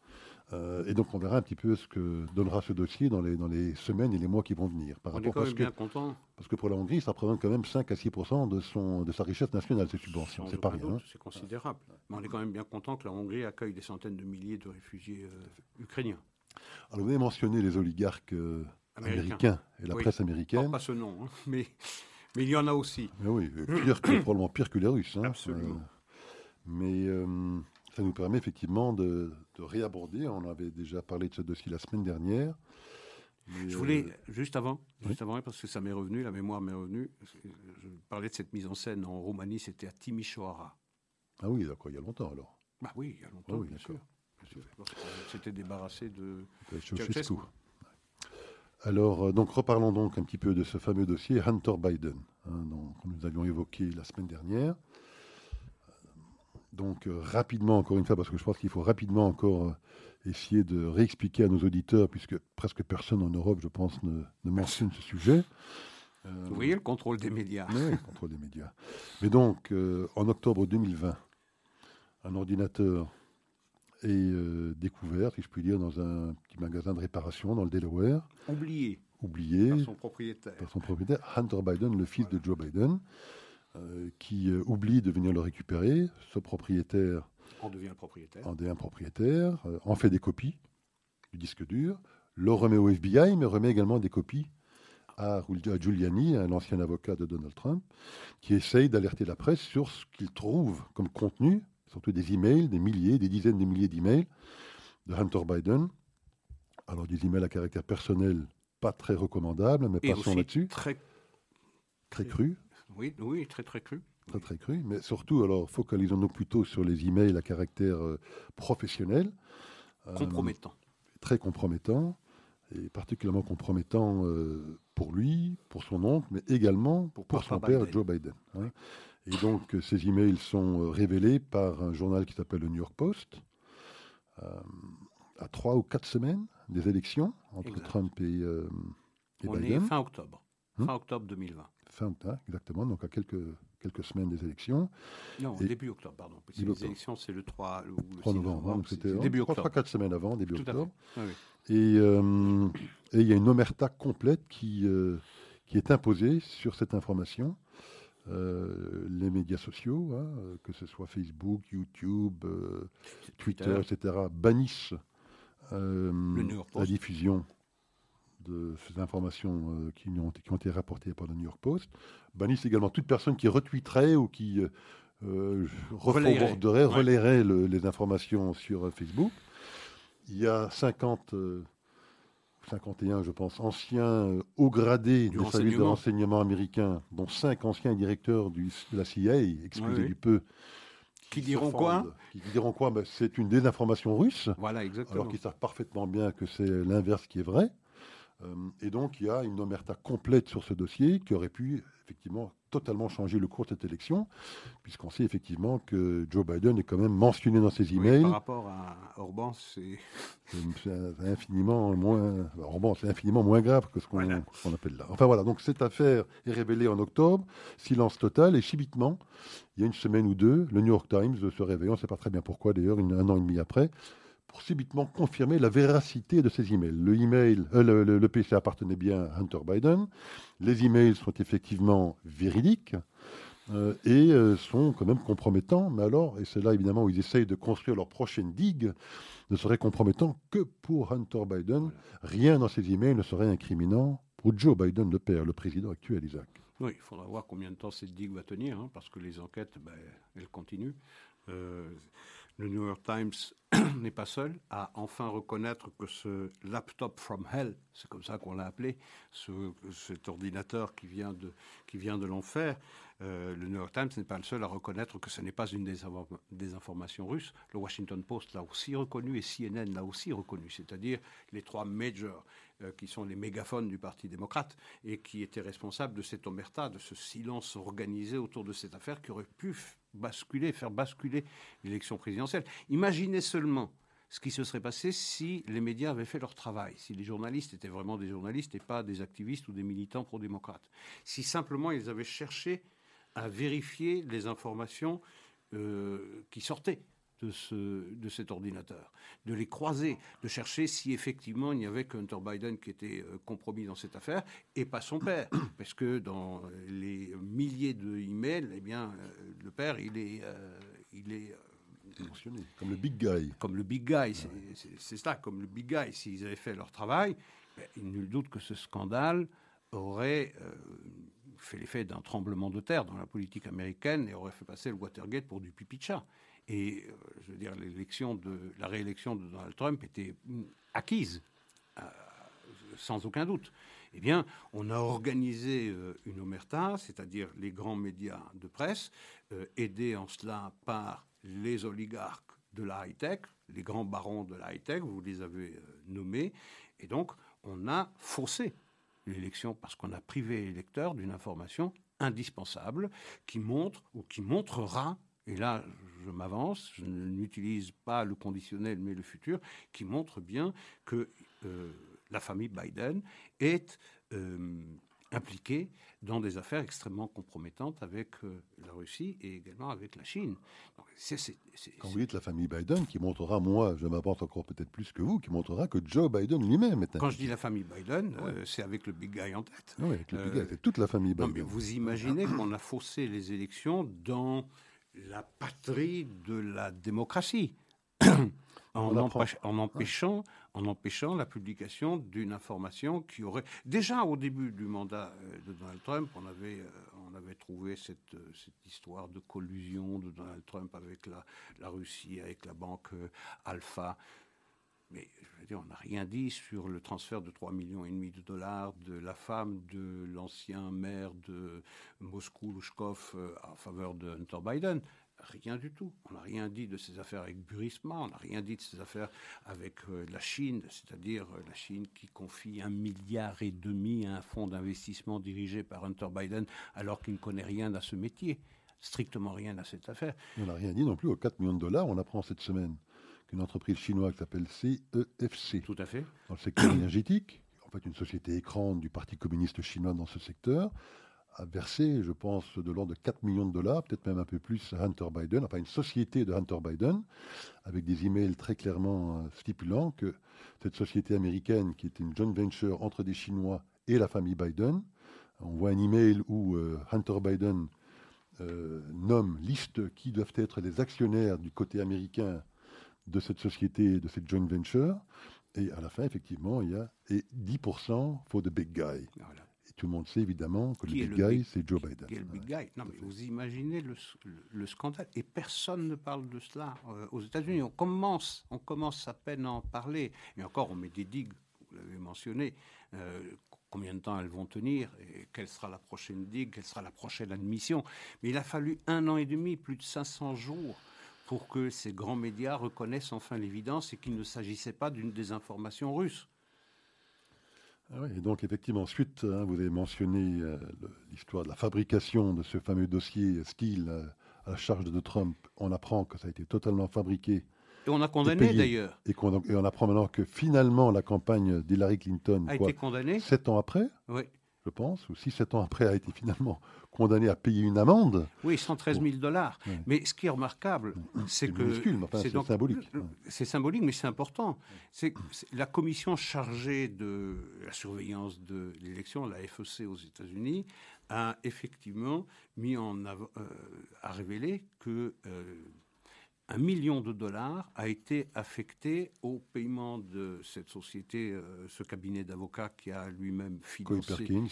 Euh, et donc on verra un petit peu ce que donnera ce dossier dans les, dans les semaines et les mois qui vont venir. Par
on est
rapport
quand
parce
même
que,
bien content.
parce que pour la Hongrie, ça représente quand même 5 à 6 de, son, de sa richesse nationale, ces subventions. C'est pas rien. hein.
C'est considérable. Mais on est quand même bien content que la Hongrie accueille des centaines de milliers de réfugiés euh, ukrainiens.
Alors, vous avez mentionné les oligarques euh,
Américains.
américains et la
Oui.
presse
Pas,
américaine.
pas ce nom, hein, mais, mais il y en a aussi.
Mais oui, pire que, probablement pire que les Russes. hein.
Absolument.
Euh, mais euh, ça nous permet effectivement de, de réaborder. On avait déjà parlé de ce dossier la semaine dernière. Mais,
Je voulais, juste avant,
oui.
juste avant, parce que ça m'est revenu, la mémoire m'est revenue, je parlais de cette mise en scène en Roumanie, c'était à Timișoara.
Ah oui, d'accord, il y a longtemps alors.
Bah oui, il y a longtemps,
Ah oui,
bien sûr. S'était débarrassé de... Ceausescu.
Alors, euh, donc, reparlons donc un petit peu de ce fameux dossier Hunter Biden, hein, que nous avions évoqué la semaine dernière. Euh, Donc, euh, rapidement, encore une fois, parce que je pense qu'il faut rapidement encore euh, essayer de réexpliquer à nos auditeurs, puisque presque personne en Europe, je pense, ne, ne mentionne ce sujet. Euh,
Vous voyez le contrôle des médias
mais oui, contrôle des médias. Mais donc, en octobre 2020, un ordinateur est euh, découvert, si je puis dire, dans un petit magasin de réparation dans le Delaware,
Oublié
oublié
par son propriétaire.
par son propriétaire, Hunter Biden, le fils de Joe Biden, euh, qui euh, oublie de venir le récupérer. Ce propriétaire
On devient le propriétaire.
en devient propriétaire, en fait des copies du disque dur, le remet au FBI, mais remet également des copies à, Giuliani, l'ancien avocat de Donald Trump, qui essaye d'alerter la presse sur ce qu'il trouve comme contenu, surtout des emails, des milliers, des dizaines de milliers d'emails de Hunter Biden. Alors des emails à caractère personnel, pas très recommandables, mais
Et
passons là-dessus,
très,
très cru.
oui, oui, très très cru.
Très très cru, mais surtout, alors focalisons-nous plutôt sur les emails à caractère euh, professionnel. Euh,
Compromettant.
très compromettant, et particulièrement compromettant euh, pour lui, pour son oncle, mais également
Pour
son père,
Biden.
Joe Biden. hein. Et donc, ces emails sont euh, révélés par un journal qui s'appelle le New York Post, euh, à trois ou quatre semaines des élections entre
Exact.
Trump et, euh, et
On est fin octobre.
Hmm?
Fin octobre 2020.
Fin octobre, exactement, donc à quelques, quelques semaines des élections.
Non,
Et-
début octobre, pardon. Parce
Début
les
octobre.
élections, c'est le 3 ou le
3
6
novembre, donc
c'est-
c'était
début
trois,
octobre.
quatre semaines avant, début
Tout à
octobre.
Oui.
Et euh, et il y a une omerta complète qui, qui est imposée sur cette information. Euh, les médias sociaux, hein, euh, que ce soit Facebook, YouTube, euh, Twitter, etc., bannissent euh, la diffusion de ces informations qui, ont, qui, ont, été rapportées par le New York Post, bannissent également toute personne qui retweeterait ou qui reforwarderait, relayerait les informations sur Facebook. Il y a 50 51, je pense, anciens euh, hauts gradés du, service de renseignement américain, dont cinq anciens directeurs du, de la CIA, excusez du peu.
Qui, diront quoi
Qui diront quoi? Ben, C'est une désinformation russe.
Voilà, exactement.
Alors qu'ils savent parfaitement bien que c'est l'inverse qui est vrai. Euh, et donc, il y a une omerta complète sur ce dossier qui aurait pu effectivement totalement changer le cours de cette élection, puisqu'on sait effectivement que Joe Biden est quand même mentionné dans ses emails.
par rapport à Orban, c'est
infiniment moins. Orban, c'est infiniment moins grave que ce qu'on appelle là. Enfin voilà, donc cette affaire est révélée en octobre, silence total, et subitement, il y a une semaine ou deux, le New York Times se réveille, on ne sait pas très bien pourquoi d'ailleurs, un an et demi après, subitement confirmer la véracité de ces emails. Le, email, euh, le, PC appartenait bien à Hunter Biden. Les emails sont effectivement véridiques euh, et euh, sont quand même compromettants. Mais alors, et c'est là évidemment où ils essayent de construire leur prochaine digue, ne serait compromettant que pour Hunter Biden. Rien dans ces emails ne serait incriminant pour Joe Biden, le père, le président actuel, Isaac.
Oui, il faudra voir combien de temps cette digue va tenir, hein, parce que les enquêtes, ben, elles continuent le New York Times n'est pas seul à enfin reconnaître que ce laptop from hell, c'est comme ça qu'on l'a appelé, cet ordinateur qui vient de, l'enfer, euh, le New York Times n'est pas le seul à reconnaître que ce n'est pas une des, informations russes. Le Washington Post l'a aussi reconnu et CNN l'a aussi reconnu, c'est-à-dire les trois majors euh, qui sont les mégaphones du Parti démocrate et qui étaient responsables de cette omerta, de ce silence organisé autour de cette affaire qui aurait pu basculer, faire basculer l'élection présidentielle. Imaginez seulement ce qui se serait passé si les médias avaient fait leur travail, si les journalistes étaient vraiment des journalistes et pas des activistes ou des militants pro-démocrates, si simplement ils avaient cherché à vérifier les informations euh, qui sortaient de, ce, de cet ordinateur, de les croiser, de chercher si effectivement il n'y avait que Hunter Biden qui était euh, compromis dans cette affaire et pas son père, parce que dans les milliers de emails, eh bien, euh, le père, il est, euh, il est
mentionné comme le big guy.
Comme le big guy, c'est ça, comme le big guy. S'ils avaient fait leur travail, ben, il nul doute que ce scandale aurait fait l'effet d'un tremblement de terre dans la politique américaine et aurait fait passer le Watergate pour du pipi de chat. Et euh, je veux dire, l'élection de la réélection de Donald Trump était acquise, euh, sans aucun doute. Eh bien, on a organisé euh, une omerta, c'est-à-dire les grands médias de presse, aidés en cela par les oligarques de la high-tech, les grands barons de la high-tech, vous les avez nommés, et donc on a faussé l'élection parce qu'on a privé les lecteurs d'une information indispensable qui montre ou qui montrera et là je m'avance, je n'utilise pas le conditionnel mais le futur, qui montre bien que euh, la famille Biden est euh, impliquée dans des affaires extrêmement compromettantes avec euh, la Russie et également avec la Chine.
Quand vous dites la famille Biden, qui montrera, moi, je m'avance encore peut-être plus que vous, qui montrera que Joe Biden lui-même est
Quand je dis la famille Biden, c'est avec le big guy en tête.
Oui, avec le big guy, c'est toute la famille Biden.
Non, mais vous imaginez qu'on a faussé les élections dans la patrie de la démocratie. en, empêchant, en empêchant la publication d'une information qui aurait... Déjà au début du mandat euh, de Donald Trump, on avait, euh, on avait trouvé cette, euh, cette histoire de collusion de Donald Trump avec la, la Russie, avec la banque Alpha. Mais je veux dire, on n'a rien dit sur le transfert de 3,5 millions et demi de dollars de la femme de l'ancien maire de Moscou, Louchkov, euh, en faveur de Hunter Biden. Rien du tout. On n'a rien dit de ces affaires avec Burisma, on n'a rien dit de ces affaires avec euh, la Chine, c'est-à-dire euh, la Chine qui confie un milliard et demi à un fonds d'investissement dirigé par Hunter Biden alors qu'il ne connaît rien à ce métier, strictement rien à cette affaire.
On n'a rien dit non plus aux 4 millions de dollars, on apprend cette semaine qu'une entreprise chinoise qui s'appelle CEFC.
Tout à fait.
Dans le secteur énergétique, en fait une société écran du Parti communiste chinois dans ce secteur, a versé, je pense, de l'ordre de 4 millions de dollars, peut-être même un peu plus, à Hunter Biden, enfin une société de Hunter Biden, avec des emails très clairement euh, stipulant que cette société américaine, qui était une joint venture entre des Chinois et la famille Biden, on voit un email où euh, Hunter Biden euh, nomme, liste qui doivent être les actionnaires du côté américain de cette société, de cette joint venture, Et à la fin, effectivement, il y a et 10% for the big guy.
Voilà.
Et tout le monde sait évidemment que
Qui
le big
le
guy, c'est Joe Biden.
Qui est le big guy. Non, mais vous imaginez le, le- le scandale. Et personne ne parle de cela euh, aux États-Unis. On commence, on commence à peine à en parler. Et encore, on met des digues, vous l'avez mentionné. Euh, combien de temps elles vont tenir et quelle sera la prochaine digue, quelle sera la prochaine admission. Mais il a fallu un an et demi, plus de 500 jours pour que ces grands médias reconnaissent enfin l'évidence et qu'il ne s'agissait pas d'une désinformation russe.
Ah oui, et donc effectivement, ensuite, hein, vous avez mentionné euh, l'histoire de la fabrication de ce fameux dossier Steele euh, à la charge de Trump. On apprend que ça a été totalement fabriqué
Et on a condamné d'ailleurs.
et, et on apprend maintenant que finalement la campagne d'Hillary Clinton,
A
quoi,
été condamné.
sept ans après,
Oui.
Je pense, ou six, sept ans après, a été finalement condamné à payer une amende.
Oui, 113 000 dollars.
Ouais.
Mais ce qui est remarquable, c'est que
enfin, c'est symbolique. Ouais.
C'est symbolique, mais c'est important. C'est la commission chargée de la surveillance de l'élection, la FEC aux États-Unis, a effectivement mis en avant, euh, a révélé que euh, un million de dollars a été affecté au paiement de cette société, euh, ce cabinet d'avocats qui a lui-même
Coy
financé.
Perkins.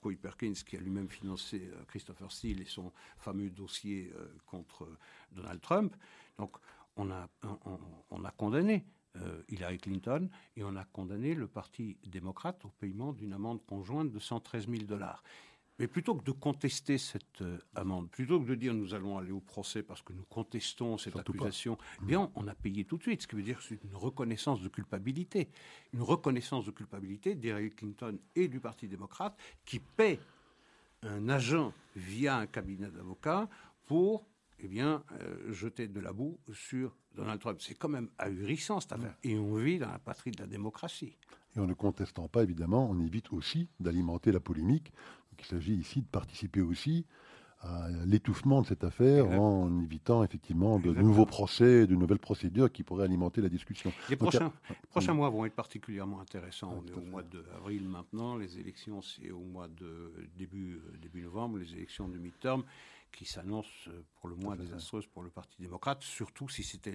Coy Perkins, qui a lui-même financé euh, Christopher Steele et son fameux dossier euh, contre Donald Trump. Donc, on a, on, on a condamné Hillary Clinton et on a condamné le Parti démocrate au paiement d'une amende conjointe de 113 000 dollars. Mais plutôt que de contester cette euh, amende, plutôt que de dire nous allons aller au procès parce que nous contestons cette
Surtout
accusation, eh bien on a payé tout de suite, ce qui veut dire que c'est une reconnaissance de culpabilité. Une reconnaissance de culpabilité d'Hillary Clinton et du Parti démocrate qui paie un agent via un cabinet d'avocats pour eh bien, euh, jeter de la boue sur Donald Trump. C'est quand même ahurissant cette affaire. Et on vit dans la patrie de la démocratie.
Et en ne contestant pas, évidemment, on évite aussi d'alimenter la polémique. Donc, il s'agit ici de participer aussi à l'étouffement de cette affaire en évitant effectivement de
Exactement.
nouveaux procès, de nouvelles procédures qui pourraient alimenter la discussion.
Les
Donc,
prochains, les prochains mois vont être particulièrement intéressants.
Ouais,
On est au mois d'avril maintenant. Les élections, c'est au mois de début, euh, début novembre. Les élections de midterm qui s'annoncent euh, pour le moins désastreuses pour le Parti démocrate, surtout si c'était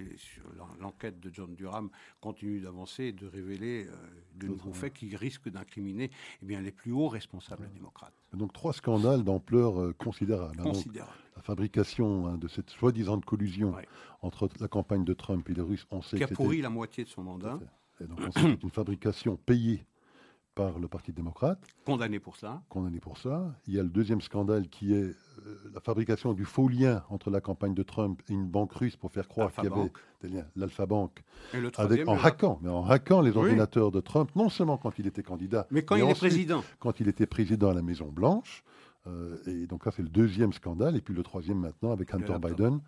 l'enquête de John Durham continue d'avancer et de révéler euh, de nouveaux
fait.
faits qui risquent d'incriminer eh bien, les plus hauts responsables démocrates.
Donc trois scandales d'ampleur euh, considérable. hein.
Considérable.
la fabrication hein, de cette soi-disant collusion
Ouais.
entre la campagne de Trump et les Russes, on sait
Qui a
que
pourri la moitié de son mandat.
Et donc, on sait que c'est une fabrication payée par le Parti démocrate,
condamné pour cela.
condamné pour ça. Il y a le deuxième scandale qui est euh, la fabrication du faux lien entre la campagne de Trump et une banque russe pour faire croire qu'il y avait
Alpha-Bank.
des liens, l'Alpha Bank,
Et le
avec, en hackant, mais en hackant les
Oui.
ordinateurs de Trump, non seulement quand il était candidat,
Mais quand il est
ensuite,
président,
quand il était président à la Maison Blanche. Euh, et donc là, c'est le deuxième scandale. Et puis le troisième maintenant avec Hunter. Biden.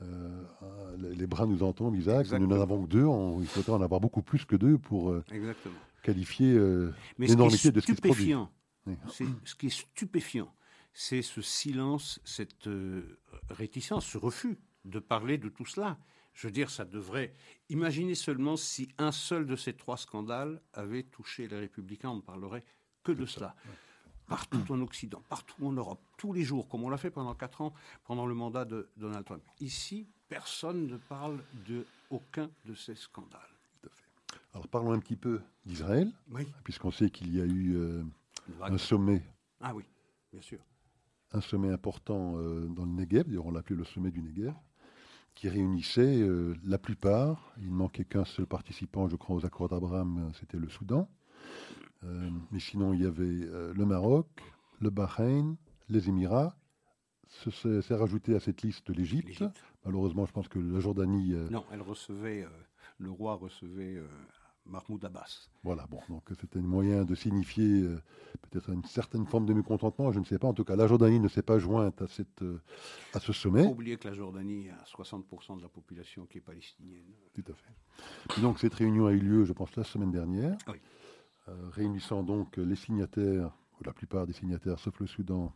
Euh, les- bras nous en tombent, Isaac. Nous n'en avons que deux. On- il faudrait en avoir beaucoup plus que deux pour euh,
exactement.
Qualifier euh, l'énormité de ce qui se produit.
ce qui est stupéfiant, c'est ce silence, cette euh, réticence, ce refus de parler de tout cela. Je veux dire, ça devrait. Imaginez seulement si un seul de ces trois scandales avait touché les Républicains, on ne parlerait que de cela. Partout en Occident, partout en Europe, tous les jours, comme on l'a fait pendant quatre ans, pendant le mandat de Donald Trump. Ici, personne ne parle de aucun de ces scandales.
Alors parlons un petit peu d'Israël,
Oui.
puisqu'on sait qu'il y a eu euh, un sommet,
Ah oui, bien sûr.
un sommet important euh, dans le Negev, d'ailleurs on l'appelait le sommet du Negev, qui réunissait euh, la plupart, il ne manquait qu'un seul participant, je crois, aux accords d'Abraham, c'était le Soudan. Mais sinon, il y avait le Maroc, le Bahreïn, les Émirats. Se- se- S'est rajouté à cette liste l'Égypte.
L'Égypte.
Malheureusement, je pense que la Jordanie euh,
Non, elle recevait, euh, le roi recevait euh, Mahmoud Abbas.
Voilà, bon, donc c'était un moyen de signifier euh, peut-être une certaine forme de mécontentement, je ne sais pas. En tout cas, la Jordanie ne s'est pas jointe à, cette, euh, à ce
Il
sommet.
faut oublier que la Jordanie a 60% de la population qui est palestinienne.
Tout à fait. Et donc cette réunion a eu lieu, je pense, la semaine dernière,
Oui.
euh, réunissant donc les signataires, ou la plupart des signataires, sauf le Soudan,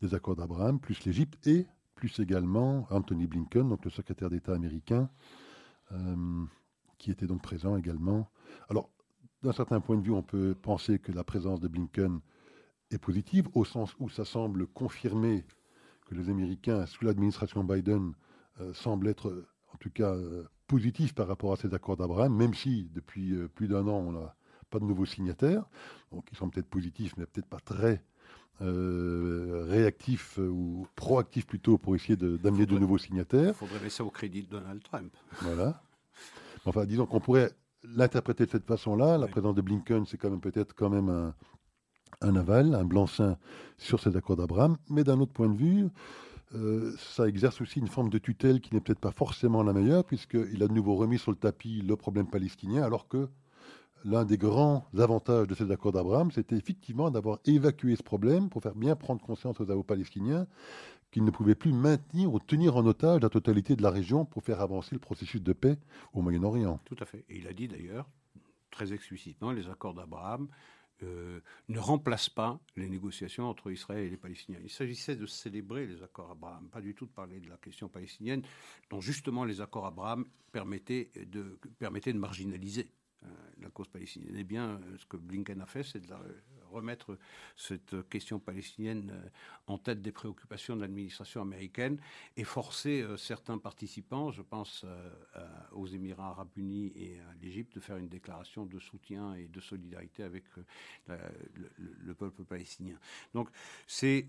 des accords d'Abraham, plus l'Égypte et plus également Anthony Blinken, donc le secrétaire d'État américain, qui était donc présent également. Alors, d'un certain point de vue, on peut penser que la présence de Blinken est positive, au sens où ça semble confirmer que les Américains, sous l'administration Biden, euh, semblent être, euh, en tout cas, euh, positif par rapport à ces accords d'Abraham, même si depuis plus d'un an, on n'a pas de nouveaux signataires. Donc ils sont peut-être positifs, mais peut-être pas très réactifs ou proactifs plutôt pour essayer d'amener de, nouveaux signataires.
Il faudrait laisser au crédit de Donald Trump.
Voilà. Enfin, disons qu'on pourrait l'interpréter de cette façon-là. La présence de Blinken, c'est quand même peut-être quand même un, un aval, un blanc-seing sur ces accords d'Abraham. Mais d'un autre point de vue, euh, ça exerce aussi une forme de tutelle qui n'est peut-être pas forcément la meilleure, puisqu'il a de nouveau remis sur le tapis le problème palestinien, alors que l'un des grands avantages de ces accords d'Abraham, c'était effectivement d'avoir évacué ce problème pour faire bien prendre conscience aux Palestiniens qu'ils ne pouvaient plus maintenir ou tenir en otage la totalité de la région pour faire avancer le processus de paix au Moyen-Orient.
Tout à fait. Et il a dit d'ailleurs, très explicitement, les accords d'Abraham euh, ne remplacent pas les négociations entre Israël et les Palestiniens. Il s'agissait de célébrer les accords Abraham, pas du tout de parler de la question palestinienne, dont justement les accords Abraham permettaient de, marginaliser euh, la cause palestinienne. Eh bien, ce que Blinken a fait, c'est de remettre cette question palestinienne euh, en tête des préoccupations de l'administration américaine et forcer certains participants, je pense aux Émirats arabes unis et à l'Égypte, de faire une déclaration de soutien et de solidarité avec le, peuple palestinien. Donc, c'est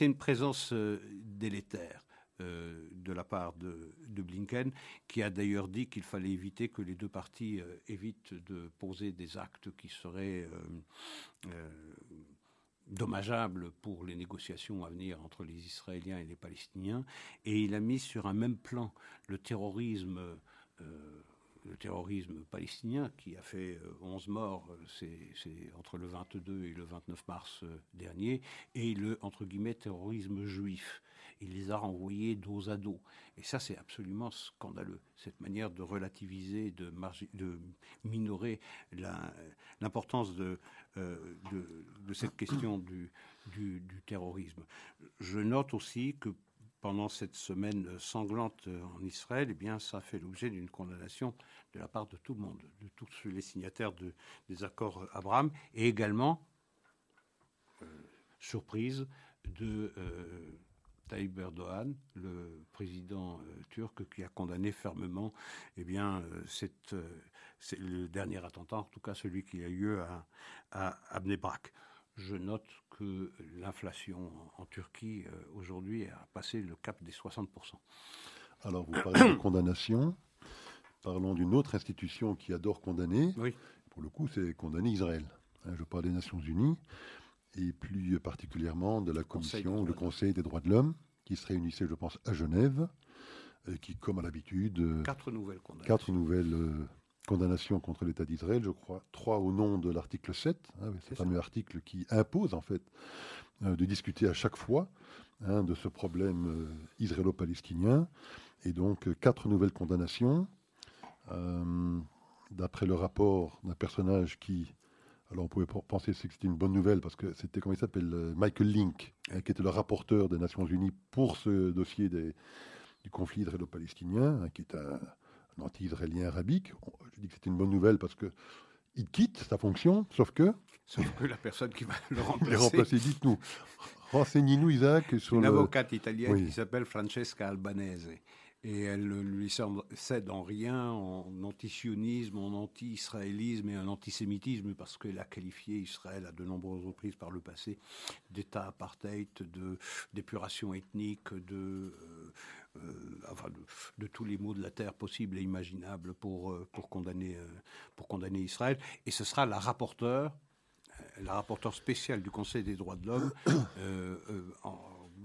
une présence délétère. Euh, de la part de, Blinken, qui a d'ailleurs dit qu'il fallait éviter que les deux parties euh, évitent de poser des actes qui seraient euh, dommageables pour les négociations à venir entre les Israéliens et les Palestiniens. Et il a mis sur un même plan le terrorisme le terrorisme palestinien qui a fait 11 morts, c'est entre le 22 et le 29 mars dernier, et le entre guillemets terrorisme juif il les a renvoyés dos à dos. Et ça, c'est absolument scandaleux, cette manière de relativiser, de, minorer l'importance euh, de, cette question du, du, terrorisme. Je note aussi que pendant cette semaine sanglante en Israël, eh bien, ça fait l'objet d'une condamnation de la part de tout le monde, de tous les signataires des accords Abraham, et également, euh, surprise, de, euh, Tayyip Erdogan, le président euh, turc, qui a condamné fermement eh bien, euh, cette, euh, c'est le dernier attentat, en tout cas celui qui a eu lieu à, à, Je note que l'inflation en Turquie aujourd'hui a passé le cap des 60%.
Alors vous parlez de condamnation. Parlons d'une autre institution qui adore condamner.
Oui.
Pour le coup, c'est condamner Israël. Hein, je parle des Nations Unies et plus particulièrement de la Commission, le Conseil des droits de l'homme, qui se réunissait, je pense, à Genève, et qui, comme à l'habitude,
euh, quatre nouvelles condamnations,
quatre nouvelles, euh, condamnations contre l'État d'Israël, je crois, trois au nom de l'article 7, hein, ce fameux article qui impose, en fait, euh, de discuter à chaque fois hein, de ce problème israélo-palestinien, et donc quatre nouvelles condamnations. D'après le rapport d'un personnage qui alors on pouvait penser que c'était une bonne nouvelle parce que c'était, comment il s'appelle, euh, Michael Link, hein, qui était le rapporteur des Nations Unies pour ce dossier des, du conflit israélo-palestinien, hein, qui est un, anti-israélien arabique. Je dis que c'était une bonne nouvelle parce que il quitte sa fonction, sauf que...
Sauf que la personne qui va le remplacer...
dites-nous, renseignez-nous Isaac
sur Une avocate italienne qui s'appelle Francesca Albanese et elle ne lui cède en rien en antisionisme, en anti-israélisme et en antisémitisme parce qu'elle a qualifié Israël à de nombreuses reprises par le passé d'État apartheid, d'épuration ethnique, de, euh, euh, enfin de, tous les maux de la terre possibles et imaginables pour, euh, pour, condamner, pour condamner Israël. Et ce sera la rapporteure la rapporteure spéciale du Conseil des droits de l'homme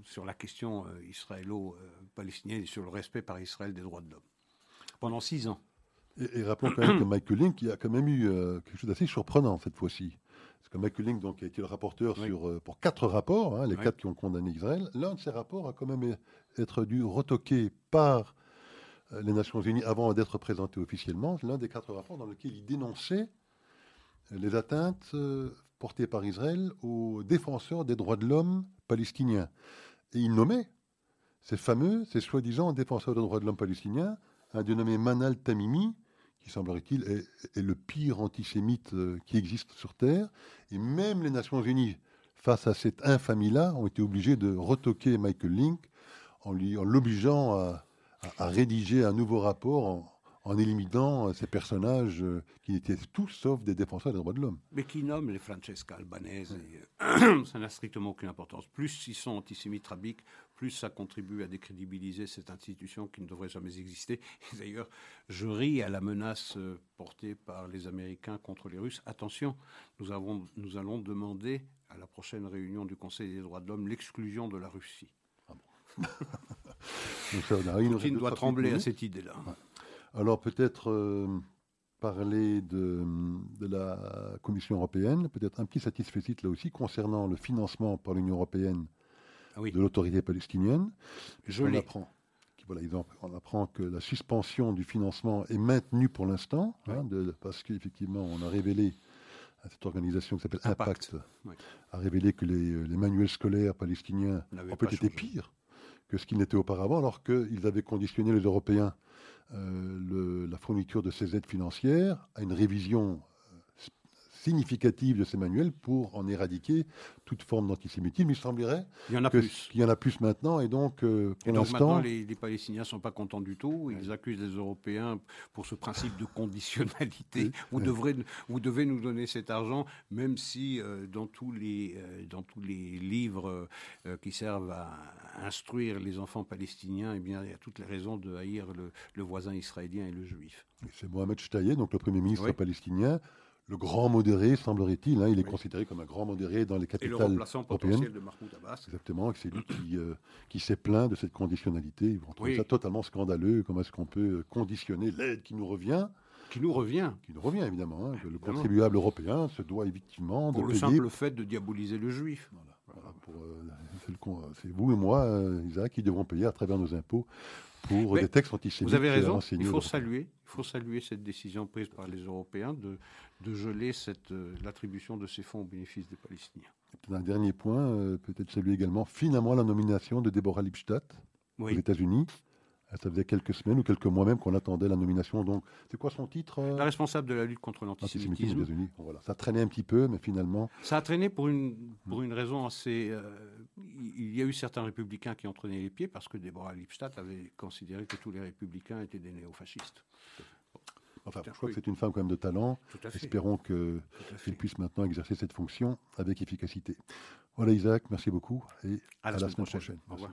sur la question israélo palestinienne et sur le respect par Israël des droits de l'homme. Pendant six ans.
Et, rappelons quand même que Michael Link a quand même eu euh, quelque chose d'assez surprenant cette fois-ci. Parce que Michael Link donc, a été le rapporteur sur, euh, pour quatre rapports, hein, les quatre qui ont condamné Israël. L'un de ces rapports a quand même été dû retoqué par euh, les Nations Unies avant d'être présenté officiellement. L'un des quatre rapports dans lequel il dénonçait les atteintes portées par Israël aux défenseurs des droits de l'homme palestiniens. Et il nommait ces fameux, ces soi-disant défenseurs des droits de l'homme palestiniens, un dénommé Manal Tamimi, qui semblerait-il est, le pire antisémite euh, qui existe sur Terre. Et même les Nations Unies, face à cette infamie-là, ont été obligées de retoquer Michael Link en l'obligeant à, rédiger un nouveau rapport éliminant ces personnages qui étaient tous sauf des défenseurs des droits de l'homme.
Mais qui nomment les Francesca Albanese, ça n'a strictement aucune importance. Plus ils sont antisémites rabiques, plus ça contribue à décrédibiliser cette institution qui ne devrait jamais exister. D'ailleurs, je ris à la menace euh, portée par les Américains contre les Russes. Attention, nous, avons, nous allons demander à la prochaine réunion du Conseil des droits de l'homme l'exclusion de la Russie. Ah bon. Poutine doit trembler à cette idée-là.
Alors peut-être euh, parler de, de, la Commission européenne, peut-être un petit satisfait là aussi concernant le financement par l'Union européenne ah de l'autorité palestinienne. Je on apprend, voilà, on apprend que la suspension du financement est maintenue pour l'instant, hein, parce qu'effectivement, on a révélé à cette organisation qui s'appelle Impact, a révélé que les, manuels scolaires palestiniens ont peut-être été pires que ce qu'ils n'étaient auparavant, alors qu'ils avaient conditionné les Européens euh, la fourniture de ces aides financières à une révision significative de ces manuels pour en éradiquer toute forme d'antisémitisme. Il semblerait
qu'il y en a plus.
Qu'il y en a plus maintenant, et donc euh,
pour l'instant, les, les, Palestiniens sont pas contents du tout. Ils accusent les Européens pour ce principe de conditionnalité. Vous devrez, vous devez nous donner cet argent, même si euh, dans tous les euh, dans tous les livres qui servent à instruire les enfants palestiniens, eh bien il y a toutes les raisons de haïr le, le voisin israélien et le juif.
C'est Mohamed Shtaye, donc le premier ministre palestinien le grand modéré, semblerait-il. Hein, il est considéré comme un grand modéré dans les capitales Et le européennes.
de Mahmoud Abbas.
Exactement, c'est lui qui, euh, qui s'est plaint de cette conditionnalité. On trouve ça totalement scandaleux. Comment est-ce qu'on peut conditionner l'aide qui nous revient
qui nous revient.
Qui nous revient, évidemment. Hein, le contribuable européen se doit effectivement
pour
de
le simple fait de diaboliser le juif.
Euh, c'est vous et moi, euh, Isaac, qui devront payer à travers nos impôts pour des textes antisémites.
Vous avez raison. Il faut saluer, il faut saluer cette décision prise par les Européens de, de geler euh, l'attribution de ces fonds au bénéfice des Palestiniens.
Un dernier point, euh, peut-être saluer également finalement la nomination de Deborah Lipstadt aux États-Unis. Euh, ça faisait quelques semaines ou quelques mois même qu'on attendait la nomination. Donc, c'est quoi son titre
La responsable de la lutte contre l'antisémitisme.
Voilà. Ça traînait un petit peu, mais finalement.
Ça a traîné pour une, pour une raison assez. il y a eu certains républicains qui ont traîné les pieds parce que Deborah Lipstadt avait considéré que tous les républicains étaient des néofascistes.
Enfin, je crois que c'est une femme quand même de talent. Espérons qu'elle puisse maintenant exercer cette fonction avec efficacité. Voilà Isaac, merci beaucoup et à, la, semaine, prochaine. Au revoir.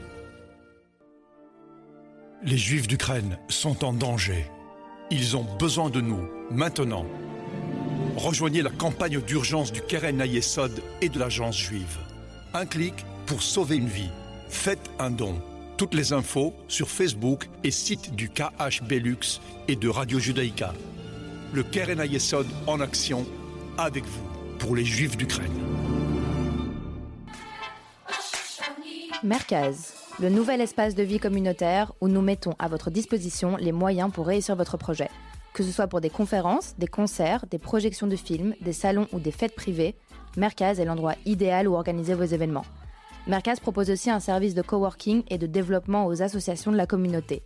Les Juifs d'Ukraine sont en danger. Ils ont besoin de nous, maintenant. Rejoignez la campagne d'urgence du Keren Ayesod et de l'Agence juive. Un clic pour sauver une vie. Faites un don. Toutes les infos sur Facebook et site du KH Belux et de Radio Judaïka. Le Keren Ayesod en action avec vous pour les Juifs d'Ukraine.
Merkaz le nouvel espace de vie communautaire où nous mettons à votre disposition les moyens pour réussir votre projet. Que ce soit pour des conférences, des concerts, des projections de films, des salons ou des fêtes privées, Merkaz est l'endroit idéal où organiser vos événements. Merkaz propose aussi un service de coworking et de développement aux associations de la communauté.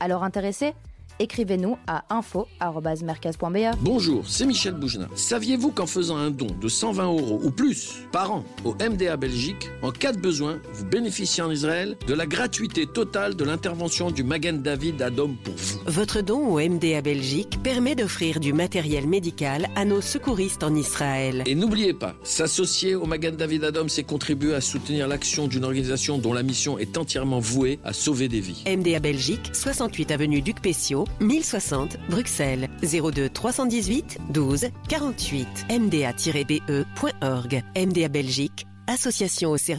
Alors intéressé écrivez-nous à info.mercaz.be.
Bonjour, c'est Michel Boujna. Saviez-vous qu'en faisant un don de 120 euros ou plus par an au MDA Belgique, en cas de besoin, vous bénéficiez en Israël de la gratuité totale de l'intervention du Magen David Adom pour vous?
Votre don au MDA Belgique permet d'offrir du matériel médical à nos secouristes en Israël.
Et n'oubliez pas, s'associer au Magen David Adom, c'est contribuer à soutenir l'action d'une organisation dont la mission est entièrement vouée à sauver des vies.
MDA Belgique, 68 avenue Duc Pessio, 1060 Bruxelles 02 318 12 48 mda-be.org MDA Belgique, association au service